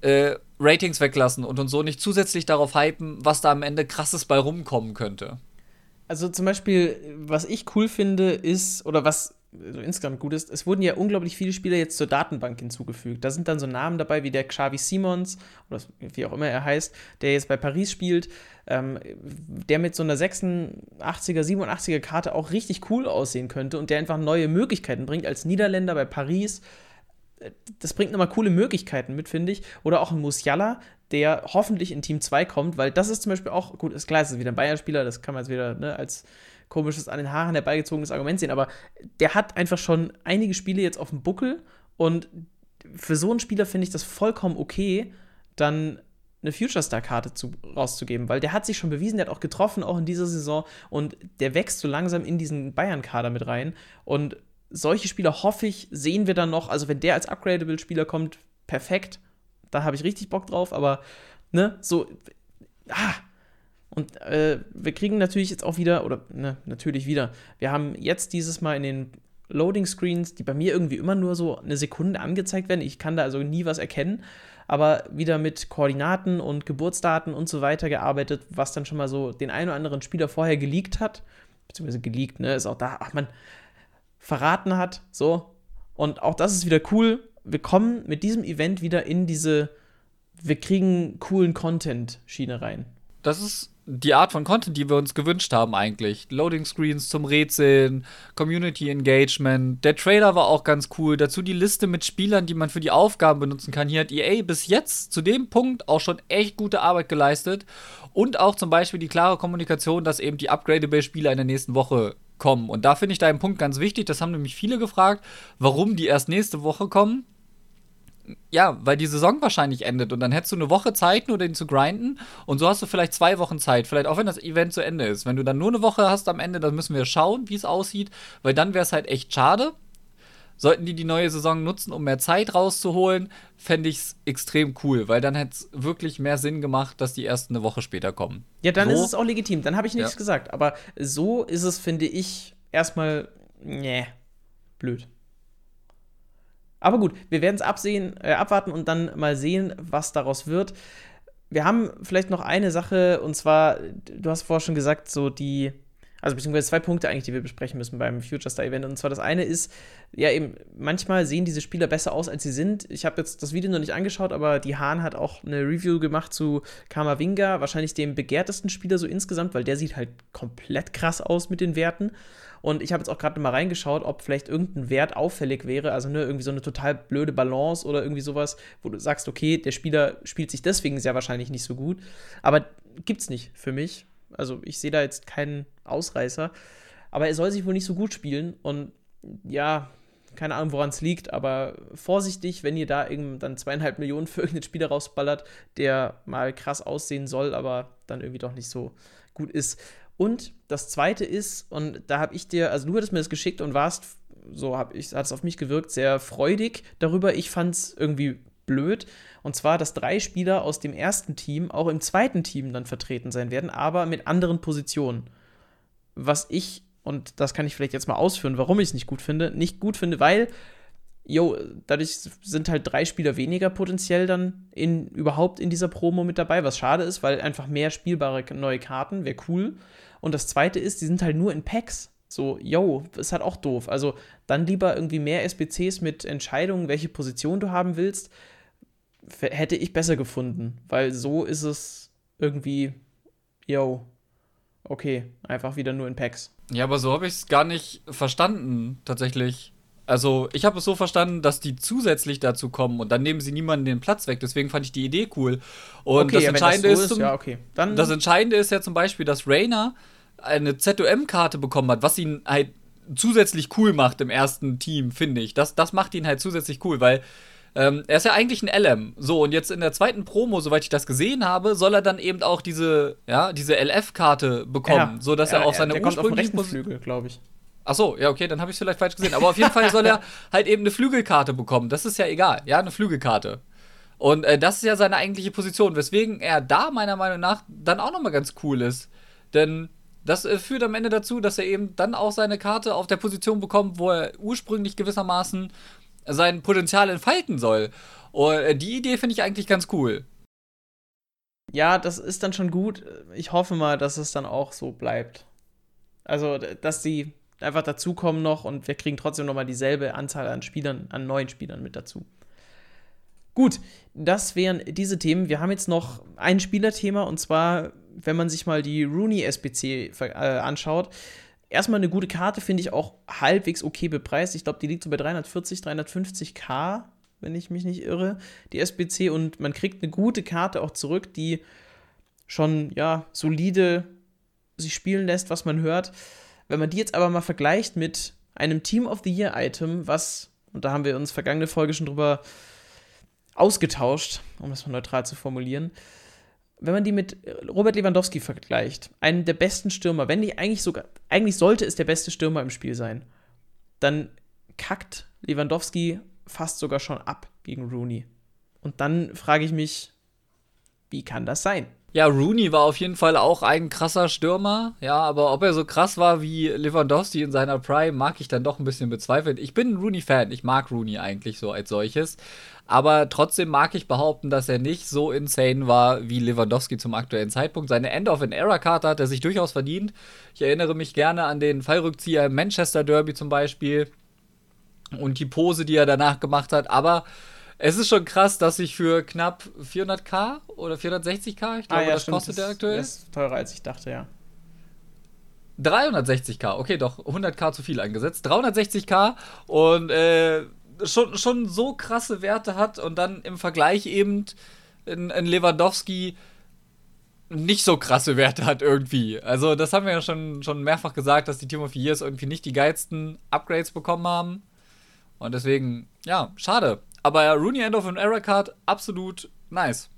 äh, Ratings weglassen und uns so nicht zusätzlich darauf hypen, was da am Ende krasses bei rumkommen könnte. Also zum Beispiel, was ich cool finde, ist, oder was also insgesamt gut ist, es wurden ja unglaublich viele Spieler jetzt zur Datenbank hinzugefügt. Da sind dann so Namen dabei wie der Xavi Simons, oder wie auch immer er heißt, der jetzt bei Paris spielt, ähm, der mit so einer 86er, 87er Karte auch richtig cool aussehen könnte und der einfach neue Möglichkeiten bringt als Niederländer bei Paris. Das bringt nochmal coole Möglichkeiten mit, finde ich. Oder auch ein Musiala, der hoffentlich in Team 2 kommt, weil das ist zum Beispiel auch, gut, ist klar, es ist wieder ein Bayern-Spieler, das kann man jetzt wieder ne, als komisches, an den Haaren herbeigezogenes Argument sehen, aber der hat einfach schon einige Spiele jetzt auf dem Buckel und für so einen Spieler finde ich das vollkommen okay, dann eine Future Star Karte zu, rauszugeben, weil der hat sich schon bewiesen, der hat auch getroffen, auch in dieser Saison und der wächst so langsam in diesen Bayern-Kader mit rein und solche Spieler hoffe ich, sehen wir dann noch, also wenn der als upgradable Spieler kommt, perfekt, da habe ich richtig Bock drauf, aber ne, so ah, und äh, wir kriegen natürlich jetzt auch wieder, oder ne, natürlich wieder, wir haben jetzt dieses Mal in den Loading Screens, die bei mir irgendwie immer nur so eine Sekunde angezeigt werden. Ich kann da also nie was erkennen, aber wieder mit Koordinaten und Geburtsdaten und so weiter gearbeitet, was dann schon mal so den einen oder anderen Spieler vorher geleakt hat, beziehungsweise geleakt, ne, ist auch da, ach man, verraten hat, so. Und auch das ist wieder cool. Wir kommen mit diesem Event wieder in diese, wir kriegen coolen Content-Schiene rein. Das ist die Art von Content, die wir uns gewünscht haben eigentlich. Loading Screens zum Rätseln, Community Engagement. Der Trailer war auch ganz cool. Dazu die Liste mit Spielern, die man für die Aufgaben benutzen kann. Hier hat EA bis jetzt zu dem Punkt auch schon echt gute Arbeit geleistet. Und auch zum Beispiel die klare Kommunikation, dass eben die upgradable Spieler in der nächsten Woche kommen. Und da finde ich deinen Punkt ganz wichtig. Das haben nämlich viele gefragt, warum die erst nächste Woche kommen ja, weil die Saison wahrscheinlich endet und dann hättest du eine Woche Zeit, nur den zu grinden und so hast du vielleicht zwei Wochen Zeit, vielleicht auch wenn das Event zu Ende ist. Wenn du dann nur eine Woche hast am Ende, dann müssen wir schauen, wie es aussieht, weil dann wäre es halt echt schade. Sollten die die neue Saison nutzen, um mehr Zeit rauszuholen, fände ich es extrem cool, weil dann hätte es wirklich mehr Sinn gemacht, dass die erst eine Woche später kommen. Ja, dann so, ist es auch legitim, dann habe ich nichts ja. gesagt. Aber so ist es, finde ich, erstmal, nee, blöd. Aber gut, wir werden es äh, abwarten und dann mal sehen, was daraus wird. Wir haben vielleicht noch eine Sache, und zwar, du hast vorher schon gesagt, so die, also beziehungsweise zwei Punkte eigentlich, die wir besprechen müssen beim Future Star Event. Und zwar das eine ist, ja eben, manchmal sehen diese Spieler besser aus, als sie sind. Ich habe jetzt das Video noch nicht angeschaut, aber die Hahn hat auch eine Review gemacht zu Kamavinga, wahrscheinlich dem begehrtesten Spieler so insgesamt, weil der sieht halt komplett krass aus mit den Werten. Und ich habe jetzt auch gerade mal reingeschaut, ob vielleicht irgendein Wert auffällig wäre. Also ne, irgendwie so eine total blöde Balance oder irgendwie sowas, wo du sagst, okay, der Spieler spielt sich deswegen sehr wahrscheinlich nicht so gut. Aber gibt's nicht für mich. Also ich sehe da jetzt keinen Ausreißer. Aber er soll sich wohl nicht so gut spielen. Und ja, keine Ahnung, woran es liegt, aber vorsichtig, wenn ihr da dann zweieinhalb Millionen für irgendeinen Spieler rausballert, der mal krass aussehen soll, aber dann irgendwie doch nicht so gut ist. Und das zweite ist, und da habe ich dir, also du hattest mir das geschickt und warst, so habe ich, hat es auf mich gewirkt, sehr freudig darüber. Ich fand es irgendwie blöd. Und zwar, dass drei Spieler aus dem ersten Team auch im zweiten Team dann vertreten sein werden, aber mit anderen Positionen. Was ich, und das kann ich vielleicht jetzt mal ausführen, warum ich es nicht gut finde, nicht gut finde, weil jo, dadurch sind halt drei Spieler weniger potenziell dann in, überhaupt in dieser Promo mit dabei, was schade ist, weil einfach mehr spielbare neue Karten wäre cool. Und das zweite ist, die sind halt nur in Packs. So, yo, ist halt auch doof. Also dann lieber irgendwie mehr SBCs mit Entscheidungen, welche Position du haben willst, hätte ich besser gefunden. Weil so ist es irgendwie, yo, okay, einfach wieder nur in Packs. Ja, aber so habe ich es gar nicht verstanden, tatsächlich. Also, ich habe es so verstanden, dass die zusätzlich dazu kommen und dann nehmen sie niemanden den Platz weg. Deswegen fand ich die Idee cool. Und okay, das, ja, Entscheidende das so ist, zum, ja, okay. das Entscheidende ist ja zum Beispiel, dass Rainer eine ZOM-Karte bekommen hat, was ihn halt zusätzlich cool macht im ersten Team, finde ich. Das, das macht ihn halt zusätzlich cool, weil ähm, er ist ja eigentlich ein LM. So, und jetzt in der zweiten Promo, soweit ich das gesehen habe, soll er dann eben auch diese, ja, diese LF-Karte bekommen, ja, so dass er, er auch seine der ursprüngliche kommt auf Flügel, glaube ich. Ach so, ja, okay, dann habe ich es vielleicht falsch gesehen. Aber auf jeden Fall soll er halt eben eine Flügelkarte bekommen. Das ist ja egal, ja, eine Flügelkarte. Und äh, das ist ja seine eigentliche Position, weswegen er da meiner Meinung nach dann auch nochmal ganz cool ist. Denn das äh, führt am Ende dazu, dass er eben dann auch seine Karte auf der Position bekommt, wo er ursprünglich gewissermaßen sein Potenzial entfalten soll. Und äh, die Idee finde ich eigentlich ganz cool. Ja, das ist dann schon gut. Ich hoffe mal, dass es dann auch so bleibt. Also, dass die einfach dazukommen noch und wir kriegen trotzdem nochmal dieselbe Anzahl an Spielern, an neuen Spielern mit dazu. Gut, das wären diese Themen. Wir haben jetzt noch ein Spielerthema und zwar, wenn man sich mal die Rooney SBC äh, anschaut. Erstmal eine gute Karte, finde ich auch halbwegs okay bepreist. Ich glaube, die liegt so bei 340, 350k, wenn ich mich nicht irre, die SBC. Und man kriegt eine gute Karte auch zurück, die schon, ja, solide sich spielen lässt, was man hört. Wenn man die jetzt aber mal vergleicht mit einem Team of the Year Item, was, und da haben wir uns vergangene Folge schon drüber ausgetauscht, um das mal neutral zu formulieren, wenn man die mit Robert Lewandowski vergleicht, einem der besten Stürmer, wenn nicht eigentlich sogar, eigentlich sollte es der beste Stürmer im Spiel sein, dann kackt Lewandowski fast sogar schon ab gegen Rooney. Und dann frage ich mich, wie kann das sein? Ja, Rooney war auf jeden Fall auch ein krasser Stürmer. Ja, aber ob er so krass war wie Lewandowski in seiner Prime, mag ich dann doch ein bisschen bezweifeln. Ich bin ein Rooney-Fan. Ich mag Rooney eigentlich so als solches. Aber trotzdem mag ich behaupten, dass er nicht so insane war wie Lewandowski zum aktuellen Zeitpunkt. Seine End-of-an-Era-Karte hat er sich durchaus verdient. Ich erinnere mich gerne an den Fallrückzieher im Manchester Derby zum Beispiel. Und die Pose, die er danach gemacht hat. Aber es ist schon krass, dass ich für knapp 400k oder 460k, ich glaube, ah, ja, das stimmt, kostet der aktuell. Das ist teurer als ich dachte, ja. 360k, okay, doch, 100k zu viel eingesetzt. 360k und äh, schon, schon so krasse Werte hat und dann im Vergleich eben in, in Lewandowski nicht so krasse Werte hat irgendwie. Also, das haben wir ja schon, schon mehrfach gesagt, dass die Team of the Years irgendwie nicht die geilsten Upgrades bekommen haben. Und deswegen, ja, schade. Aber Rooney End of an Error Card, absolut nice.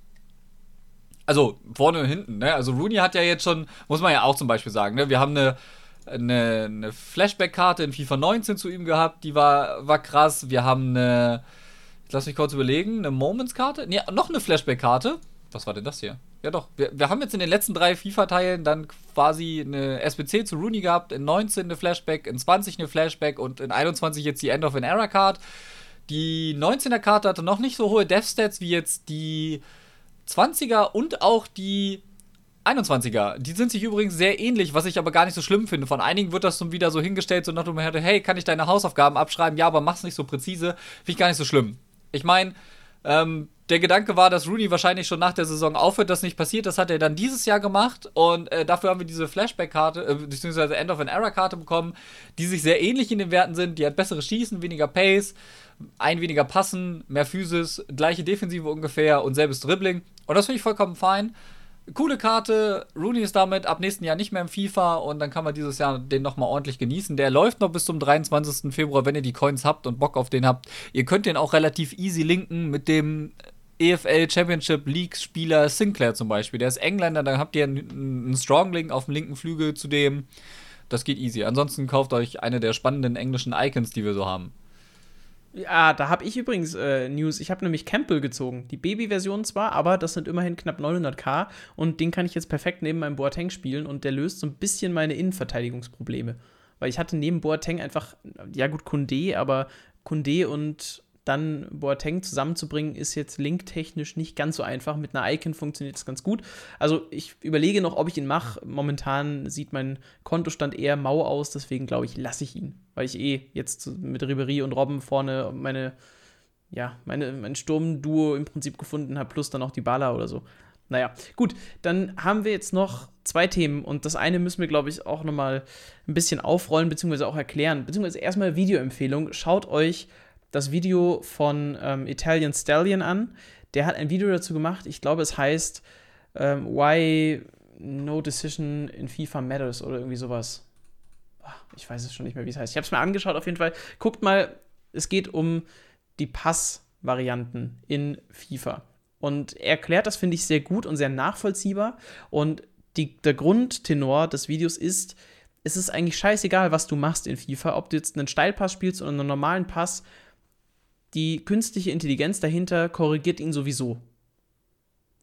Also vorne und hinten, ne? Also Rooney hat ja jetzt schon, muss man ja auch zum Beispiel sagen, ne? Wir haben eine, eine, eine Flashback-Karte in FIFA 19 zu ihm gehabt, die war, war krass. Wir haben eine, lass mich kurz überlegen, eine Moments-Karte? Ne, noch eine Flashback-Karte. Was war denn das hier? Ja doch, wir, wir haben jetzt in den letzten drei FIFA-Teilen dann quasi eine SBC zu Rooney gehabt, in 19 eine Flashback, in 20 eine Flashback und in 21 jetzt die End of an Era Card. Die 19er Karte hatte noch nicht so hohe Death Stats wie jetzt die 20er und auch die 21er. Die sind sich übrigens sehr ähnlich, was ich aber gar nicht so schlimm finde. Von einigen wird das dann wieder so hingestellt, so nach dem Motto, hey, kann ich deine Hausaufgaben abschreiben? Ja, aber mach's nicht so präzise. Finde ich gar nicht so schlimm. Ich meine, ähm, der Gedanke war, dass Rooney wahrscheinlich schon nach der Saison aufhört, das nicht passiert. Das hat er dann dieses Jahr gemacht und äh, dafür haben wir diese Flashback-Karte, äh, beziehungsweise End of an Era-Karte bekommen, die sich sehr ähnlich in den Werten sind. Die hat bessere Schießen, weniger Pace ein weniger Passen, mehr Physis, gleiche Defensive ungefähr und selbes Dribbling. Und das finde ich vollkommen fein. Coole Karte. Rooney ist damit ab nächsten Jahr nicht mehr im FIFA und dann kann man dieses Jahr den nochmal ordentlich genießen. Der läuft noch bis zum 23. Februar, wenn ihr die Coins habt und Bock auf den habt. Ihr könnt den auch relativ easy linken mit dem EFL Championship League Spieler Sinclair zum Beispiel. Der ist Engländer, dann habt ihr einen, einen Strong Link auf dem linken Flügel zu dem. Das geht easy. Ansonsten kauft euch eine der spannenden englischen Icons, die wir so haben. Ja, da habe ich übrigens äh, News. Ich habe nämlich Campbell gezogen. Die Baby-Version zwar, aber das sind immerhin knapp 900k und den kann ich jetzt perfekt neben meinem Boateng spielen und der löst so ein bisschen meine Innenverteidigungsprobleme. Weil ich hatte neben Boateng einfach, ja gut, Kunde, aber Kunde und dann Boateng zusammenzubringen, ist jetzt linktechnisch nicht ganz so einfach. Mit einer Icon funktioniert es ganz gut. Also ich überlege noch, ob ich ihn mache. Momentan sieht mein Kontostand eher mau aus, deswegen glaube ich, lasse ich ihn. Weil ich eh jetzt mit Ribery und Robben vorne meine, ja, meine, mein Sturmduo im Prinzip gefunden habe, plus dann auch die Bala oder so. Naja, gut, dann haben wir jetzt noch zwei Themen und das eine müssen wir, glaube ich, auch nochmal ein bisschen aufrollen, beziehungsweise auch erklären. Beziehungsweise erstmal Videoempfehlung. Schaut euch das Video von ähm, Italian Stallion an. Der hat ein Video dazu gemacht. Ich glaube, es heißt ähm, Why No Decision in FIFA Matters oder irgendwie sowas. ich weiß es schon nicht mehr, wie es heißt. Ich habe es mir angeschaut auf jeden Fall. Guckt mal, es geht um die Passvarianten in FIFA. Und er erklärt das, finde ich, sehr gut und sehr nachvollziehbar. Und die, der Grundtenor des Videos ist, es ist eigentlich scheißegal, was du machst in FIFA, ob du jetzt einen Steilpass spielst oder einen normalen Pass. Die künstliche Intelligenz dahinter korrigiert ihn sowieso.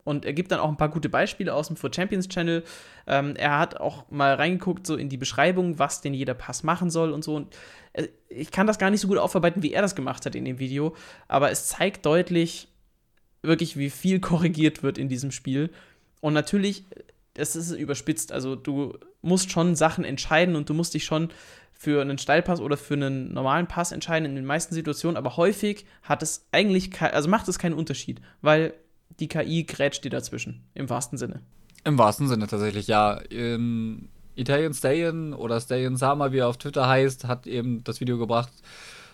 Und er gibt dann auch ein paar gute Beispiele aus dem For Champions Channel. Ähm, er hat auch mal reingeguckt, so in die Beschreibung, was denn jeder Pass machen soll und so. Und äh, ich kann das gar nicht so gut aufarbeiten, wie er das gemacht hat in dem Video. Aber es zeigt deutlich, wirklich, wie viel korrigiert wird in diesem Spiel. Und natürlich, es ist überspitzt. Also du musst schon Sachen entscheiden und du musst dich schon für einen Steilpass oder für einen normalen Pass entscheiden in den meisten Situationen, aber häufig hat es eigentlich, also macht es keinen Unterschied, weil die KI grätscht dir dazwischen, im wahrsten Sinne. Im wahrsten Sinne tatsächlich, ja. Ähm, Italian Stallion oder Stallion Sama, wie er auf Twitter heißt, hat eben das Video gebracht,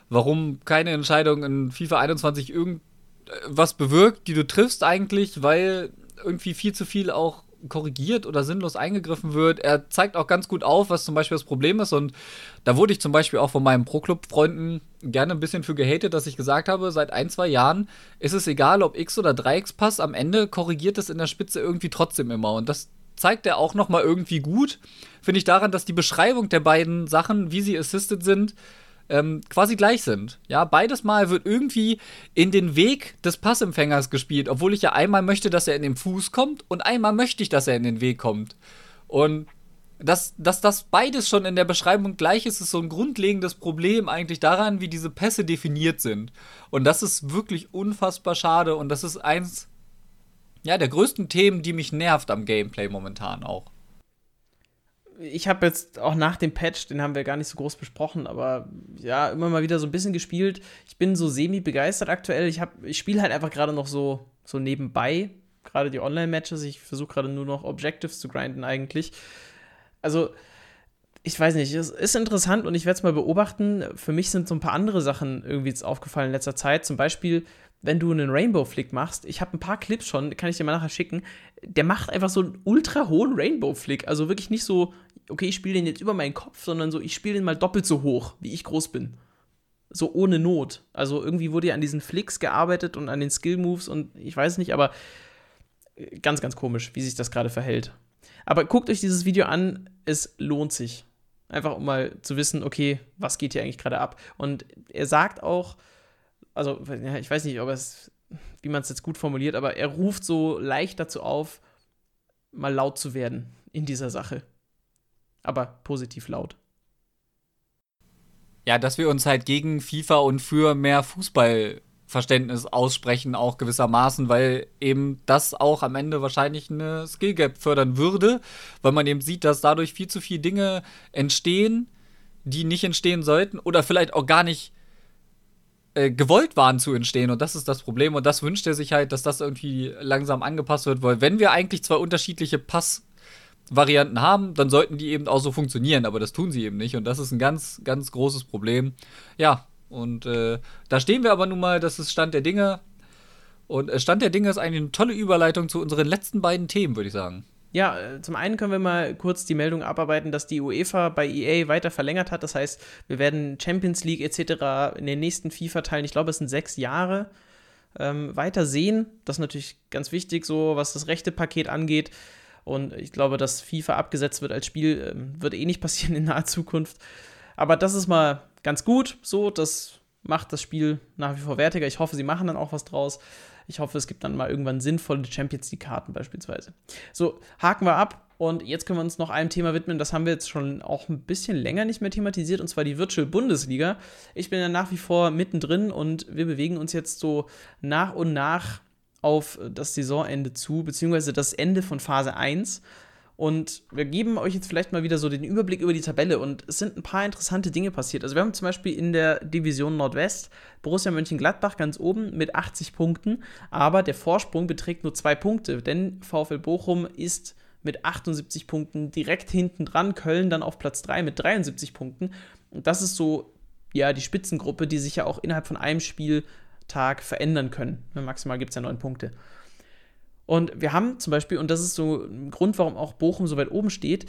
warum keine Entscheidung in FIFA 21 irgendwas bewirkt, die du triffst eigentlich, weil irgendwie viel zu viel auch korrigiert oder sinnlos eingegriffen wird. Er zeigt auch ganz gut auf, was zum Beispiel das Problem ist. Und da wurde ich zum Beispiel auch von meinen Pro-Club-Freunden gerne ein bisschen für gehatet, dass ich gesagt habe, seit ein, zwei Jahren ist es egal, ob X oder 3X-Pass, am Ende korrigiert es in der Spitze irgendwie trotzdem immer. Und das zeigt er auch noch mal irgendwie gut, finde ich daran, dass die Beschreibung der beiden Sachen, wie sie assisted sind, ähm, quasi gleich sind. Ja, beides Mal wird irgendwie in den Weg des Passempfängers gespielt, obwohl ich ja einmal möchte, dass er in den Fuß kommt und einmal möchte ich, dass er in den Weg kommt. Und dass, dass das beides schon in der Beschreibung gleich ist, ist so ein grundlegendes Problem eigentlich daran, wie diese Pässe definiert sind. Und das ist wirklich unfassbar schade und das ist eins ja, der größten Themen, die mich nervt am Gameplay momentan auch ich habe jetzt auch nach dem Patch, den haben wir gar nicht so groß besprochen, aber ja, immer mal wieder so ein bisschen gespielt. Ich bin so semi begeistert aktuell. Ich, ich spiele halt einfach gerade noch so, so nebenbei, gerade die Online-Matches. Ich versuche gerade nur noch Objectives zu grinden eigentlich. Also, ich weiß nicht, es ist interessant und ich werde es mal beobachten. Für mich sind so ein paar andere Sachen irgendwie jetzt aufgefallen in letzter Zeit. Zum Beispiel, wenn du einen Rainbow Flick machst, ich habe ein paar Clips schon, kann ich dir mal nachher schicken, der macht einfach so einen ultra hohen Rainbow Flick. Also wirklich nicht so, okay, ich spiele den jetzt über meinen Kopf, sondern so, ich spiele den mal doppelt so hoch, wie ich groß bin. So ohne Not. Also irgendwie wurde ja an diesen Flicks gearbeitet und an den Skill Moves und ich weiß nicht, aber ganz, ganz komisch, wie sich das gerade verhält. Aber guckt euch dieses Video an, es lohnt sich. Einfach um mal zu wissen, okay, was geht hier eigentlich gerade ab. Und er sagt auch, also ich weiß nicht, ob es, wie man es jetzt gut formuliert, aber er ruft so leicht dazu auf, mal laut zu werden in dieser Sache aber positiv laut. Ja, dass wir uns halt gegen FIFA und für mehr Fußballverständnis aussprechen, auch gewissermaßen, weil eben das auch am Ende wahrscheinlich eine Skill Gap fördern würde, weil man eben sieht, dass dadurch viel zu viele Dinge entstehen, die nicht entstehen sollten oder vielleicht auch gar nicht äh, gewollt waren zu entstehen. Und das ist das Problem. Und das wünscht er sich halt, dass das irgendwie langsam angepasst wird, weil wenn wir eigentlich zwei unterschiedliche Pass- Varianten haben, dann sollten die eben auch so funktionieren, aber das tun sie eben nicht und das ist ein ganz, ganz großes Problem. Ja, und äh, da stehen wir aber nun mal, das ist Stand der Dinge. Und äh, Stand der Dinge ist eigentlich eine tolle Überleitung zu unseren letzten beiden Themen, würde ich sagen. Ja, äh, zum einen können wir mal kurz die Meldung abarbeiten, dass die UEFA bei EA weiter verlängert hat. Das heißt, wir werden Champions League etc. in den nächsten FIFA-Teilen, ich glaube, es sind sechs Jahre, ähm, weiter sehen. Das ist natürlich ganz wichtig, so was das rechte Paket angeht. Und ich glaube, dass FIFA abgesetzt wird als Spiel, ähm, wird eh nicht passieren in naher Zukunft. Aber das ist mal ganz gut so. Das macht das Spiel nach wie vor wertiger. Ich hoffe, sie machen dann auch was draus. Ich hoffe, es gibt dann mal irgendwann sinnvolle Champions League-Karten beispielsweise. So, haken wir ab. Und jetzt können wir uns noch einem Thema widmen, das haben wir jetzt schon auch ein bisschen länger nicht mehr thematisiert, und zwar die Virtual Bundesliga. Ich bin ja nach wie vor mittendrin und wir bewegen uns jetzt so nach und nach auf das Saisonende zu, beziehungsweise das Ende von Phase 1. Und wir geben euch jetzt vielleicht mal wieder so den Überblick über die Tabelle. Und es sind ein paar interessante Dinge passiert. Also wir haben zum Beispiel in der Division Nordwest Borussia Mönchengladbach ganz oben mit 80 Punkten. Aber der Vorsprung beträgt nur zwei Punkte, denn VfL Bochum ist mit 78 Punkten direkt hinten dran. Köln dann auf Platz 3 mit 73 Punkten. Und das ist so, ja, die Spitzengruppe, die sich ja auch innerhalb von einem Spiel Tag verändern können. Ne, maximal gibt es ja neun Punkte. Und wir haben zum Beispiel, und das ist so ein Grund, warum auch Bochum so weit oben steht,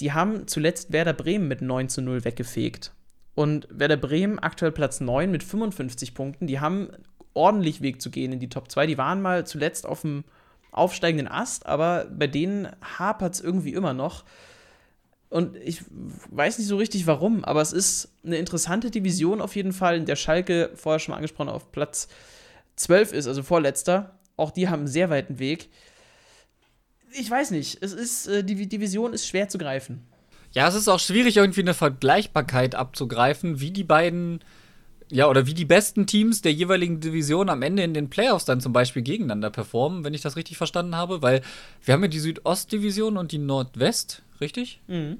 die haben zuletzt Werder Bremen mit 9 zu 0 weggefegt. Und Werder Bremen aktuell Platz 9 mit 55 Punkten. Die haben ordentlich Weg zu gehen in die Top 2. Die waren mal zuletzt auf dem aufsteigenden Ast, aber bei denen hapert es irgendwie immer noch. Und ich weiß nicht so richtig warum, aber es ist eine interessante Division auf jeden Fall, in der Schalke, vorher schon mal angesprochen, auf Platz 12 ist, also vorletzter. Auch die haben einen sehr weiten Weg. Ich weiß nicht, es ist, äh, die Division ist schwer zu greifen. Ja, es ist auch schwierig, irgendwie eine Vergleichbarkeit abzugreifen, wie die beiden, ja, oder wie die besten Teams der jeweiligen Division am Ende in den Playoffs dann zum Beispiel gegeneinander performen, wenn ich das richtig verstanden habe, weil wir haben ja die Südostdivision und die Nordwest, richtig? Mhm.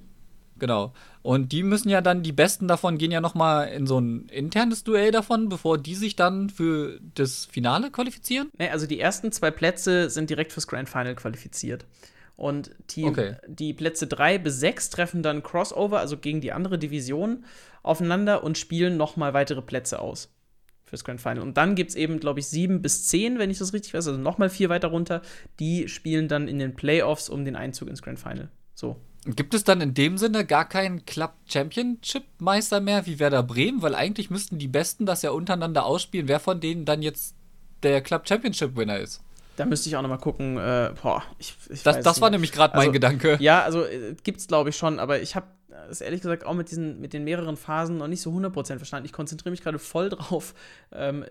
Genau. Und die müssen ja dann, die Besten davon gehen ja noch mal in so ein internes Duell davon, bevor die sich dann für das Finale qualifizieren? Nee, also die ersten zwei Plätze sind direkt fürs Grand Final qualifiziert. Und Team, okay. die Plätze 3 bis 6 treffen dann Crossover, also gegen die andere Division, aufeinander und spielen noch mal weitere Plätze aus fürs Grand Final. Und dann gibt es eben, glaube ich, 7 bis 10, wenn ich das richtig weiß, also noch mal vier weiter runter. Die spielen dann in den Playoffs um den Einzug ins Grand Final. So. Gibt es dann in dem Sinne gar keinen Club Championship Meister mehr wie Werder Bremen? Weil eigentlich müssten die Besten das ja untereinander ausspielen, wer von denen dann jetzt der Club Championship Winner ist. Da müsste ich auch noch mal gucken. Äh, boah, ich, ich das das war nämlich gerade also, mein Gedanke. Ja, also äh, es, glaube ich schon, aber ich habe es ehrlich gesagt auch mit diesen mit den mehreren Phasen noch nicht so 100% verstanden. Ich konzentriere mich gerade voll drauf, ähm,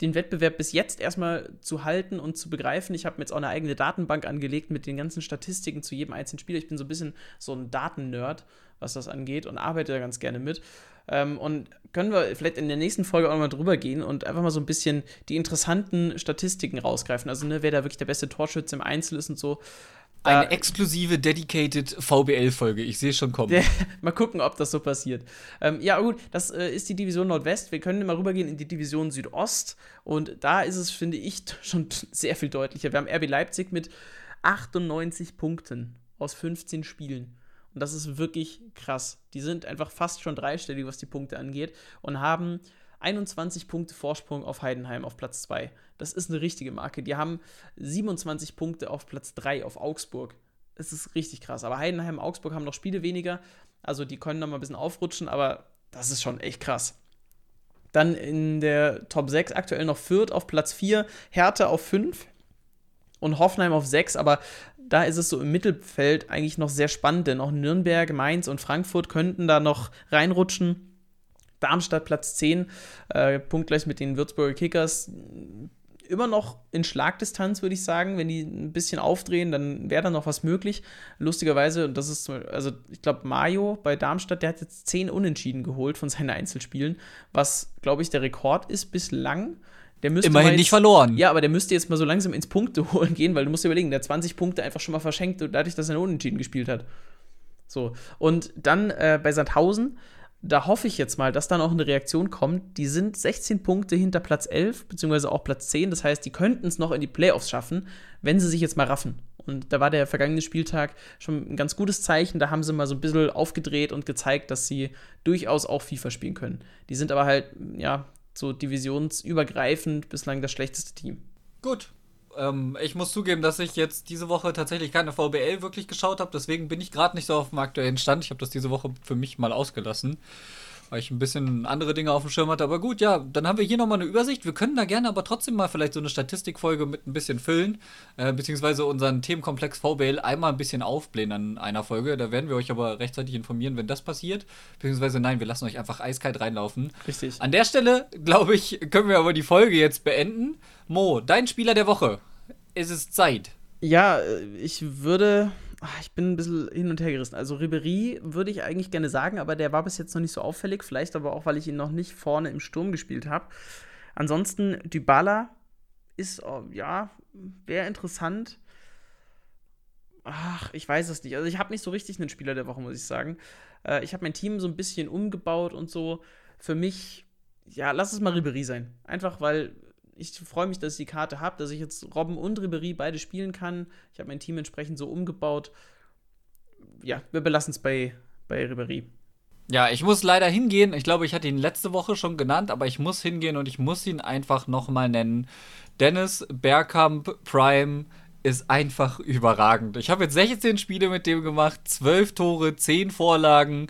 den Wettbewerb bis jetzt erstmal zu halten und zu begreifen. Ich habe mir jetzt auch eine eigene Datenbank angelegt mit den ganzen Statistiken zu jedem einzelnen Spieler. Ich bin so ein bisschen so ein Datennerd, was das angeht und arbeite da ganz gerne mit. Ähm, und können wir vielleicht in der nächsten Folge auch mal drüber gehen und einfach mal so ein bisschen die interessanten Statistiken rausgreifen. Also, ne, wer da wirklich der beste Torschütze im Einzel ist und so. Eine äh, exklusive, dedicated VBL-Folge. Ich sehe schon kommen. mal gucken, ob das so passiert. Ähm, ja, gut, das äh, ist die Division Nordwest. Wir können mal rübergehen in die Division Südost. Und da ist es, finde ich, schon sehr viel deutlicher. Wir haben RB Leipzig mit 98 Punkten aus 15 Spielen. Und das ist wirklich krass. Die sind einfach fast schon dreistellig, was die Punkte angeht. Und haben 21 Punkte Vorsprung auf Heidenheim auf Platz 2. Das ist eine richtige Marke. Die haben 27 Punkte auf Platz 3 auf Augsburg. Das ist richtig krass. Aber Heidenheim und Augsburg haben noch Spiele weniger. Also die können noch mal ein bisschen aufrutschen, aber das ist schon echt krass. Dann in der Top 6 aktuell noch Fürth auf Platz 4, Hertha auf 5 und Hoffenheim auf 6, aber da ist es so im Mittelfeld eigentlich noch sehr spannend, denn auch Nürnberg, Mainz und Frankfurt könnten da noch reinrutschen. Darmstadt Platz 10, äh, punktgleich mit den Würzburger Kickers. Immer noch in Schlagdistanz, würde ich sagen. Wenn die ein bisschen aufdrehen, dann wäre da noch was möglich. Lustigerweise, und das ist, also ich glaube, Mario bei Darmstadt, der hat jetzt 10 Unentschieden geholt von seinen Einzelspielen, was, glaube ich, der Rekord ist bislang. Der müsste Immerhin jetzt, nicht verloren. Ja, aber der müsste jetzt mal so langsam ins Punkte holen gehen, weil du musst dir überlegen, der hat 20 Punkte einfach schon mal verschenkt, dadurch, dass er Unentschieden gespielt hat. So. Und dann äh, bei Sandhausen da hoffe ich jetzt mal, dass dann auch eine Reaktion kommt. Die sind 16 Punkte hinter Platz 11, beziehungsweise auch Platz 10. Das heißt, die könnten es noch in die Playoffs schaffen, wenn sie sich jetzt mal raffen. Und da war der vergangene Spieltag schon ein ganz gutes Zeichen. Da haben sie mal so ein bisschen aufgedreht und gezeigt, dass sie durchaus auch FIFA spielen können. Die sind aber halt, ja, so divisionsübergreifend bislang das schlechteste Team. Gut, ähm, ich muss zugeben, dass ich jetzt diese Woche tatsächlich keine VBL wirklich geschaut habe. Deswegen bin ich gerade nicht so auf dem aktuellen Stand. Ich habe das diese Woche für mich mal ausgelassen, weil ich ein bisschen andere Dinge auf dem Schirm hatte. Aber gut, ja, dann haben wir hier nochmal eine Übersicht. Wir können da gerne aber trotzdem mal vielleicht so eine Statistikfolge mit ein bisschen füllen, äh, beziehungsweise unseren Themenkomplex VBL einmal ein bisschen aufblähen an einer Folge. Da werden wir euch aber rechtzeitig informieren, wenn das passiert. Beziehungsweise nein, wir lassen euch einfach eiskalt reinlaufen. Richtig. An der Stelle, glaube ich, können wir aber die Folge jetzt beenden. Mo, dein Spieler der Woche. Es ist Zeit. Ja, ich würde. Ich bin ein bisschen hin und her gerissen. Also Ribery würde ich eigentlich gerne sagen, aber der war bis jetzt noch nicht so auffällig. Vielleicht aber auch, weil ich ihn noch nicht vorne im Sturm gespielt habe. Ansonsten, Dybala ist, oh, ja, wäre interessant. Ach, ich weiß es nicht. Also ich habe nicht so richtig einen Spieler der Woche, muss ich sagen. Äh, ich habe mein Team so ein bisschen umgebaut und so. Für mich, ja, lass es mal Ribery sein. Einfach weil ich freue mich, dass ich die Karte habe, dass ich jetzt Robben und Ribery beide spielen kann. Ich habe mein Team entsprechend so umgebaut. Ja, wir belassen es bei, bei Ribery. Ja, ich muss leider hingehen. Ich glaube, ich hatte ihn letzte Woche schon genannt, aber ich muss hingehen und ich muss ihn einfach nochmal nennen. Dennis Bergkamp Prime ist einfach überragend. Ich habe jetzt 16 Spiele mit dem gemacht, 12 Tore, 10 Vorlagen.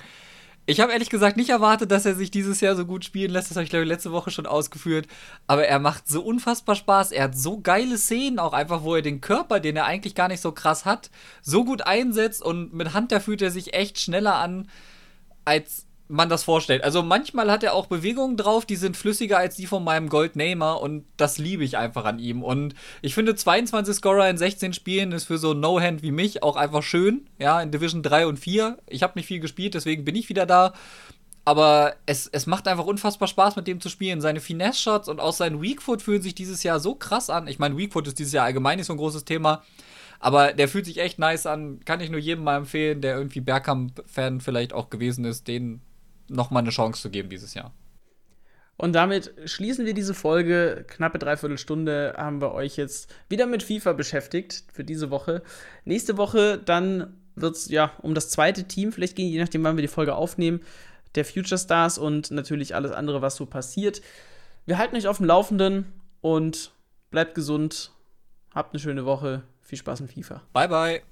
Ich habe ehrlich gesagt nicht erwartet, dass er sich dieses Jahr so gut spielen lässt. Das habe ich, glaube ich, letzte Woche schon ausgeführt. Aber er macht so unfassbar Spaß. Er hat so geile Szenen, auch einfach, wo er den Körper, den er eigentlich gar nicht so krass hat, so gut einsetzt. Und mit Hand, da fühlt er sich echt schneller an, als man das vorstellt. Also manchmal hat er auch Bewegungen drauf, die sind flüssiger als die von meinem Gold Neymar und das liebe ich einfach an ihm. Und ich finde 22 Scorer in 16 Spielen ist für so No-Hand wie mich auch einfach schön. Ja, in Division 3 und 4. Ich habe nicht viel gespielt, deswegen bin ich wieder da. Aber es, es macht einfach unfassbar Spaß, mit dem zu spielen. Seine Finesse-Shots und auch sein Weakfoot fühlen sich dieses Jahr so krass an. Ich meine, Weakfoot ist dieses Jahr allgemein nicht so ein großes Thema. Aber der fühlt sich echt nice an. Kann ich nur jedem mal empfehlen, der irgendwie Bergkamp-Fan vielleicht auch gewesen ist, den nochmal eine Chance zu geben dieses Jahr. Und damit schließen wir diese Folge. Knappe Dreiviertelstunde haben wir euch jetzt wieder mit FIFA beschäftigt für diese Woche. Nächste Woche dann wird es ja um das zweite Team vielleicht gehen, je nachdem, wann wir die Folge aufnehmen, der Future Stars und natürlich alles andere, was so passiert. Wir halten euch auf dem Laufenden und bleibt gesund. Habt eine schöne Woche. Viel Spaß in FIFA. Bye, bye.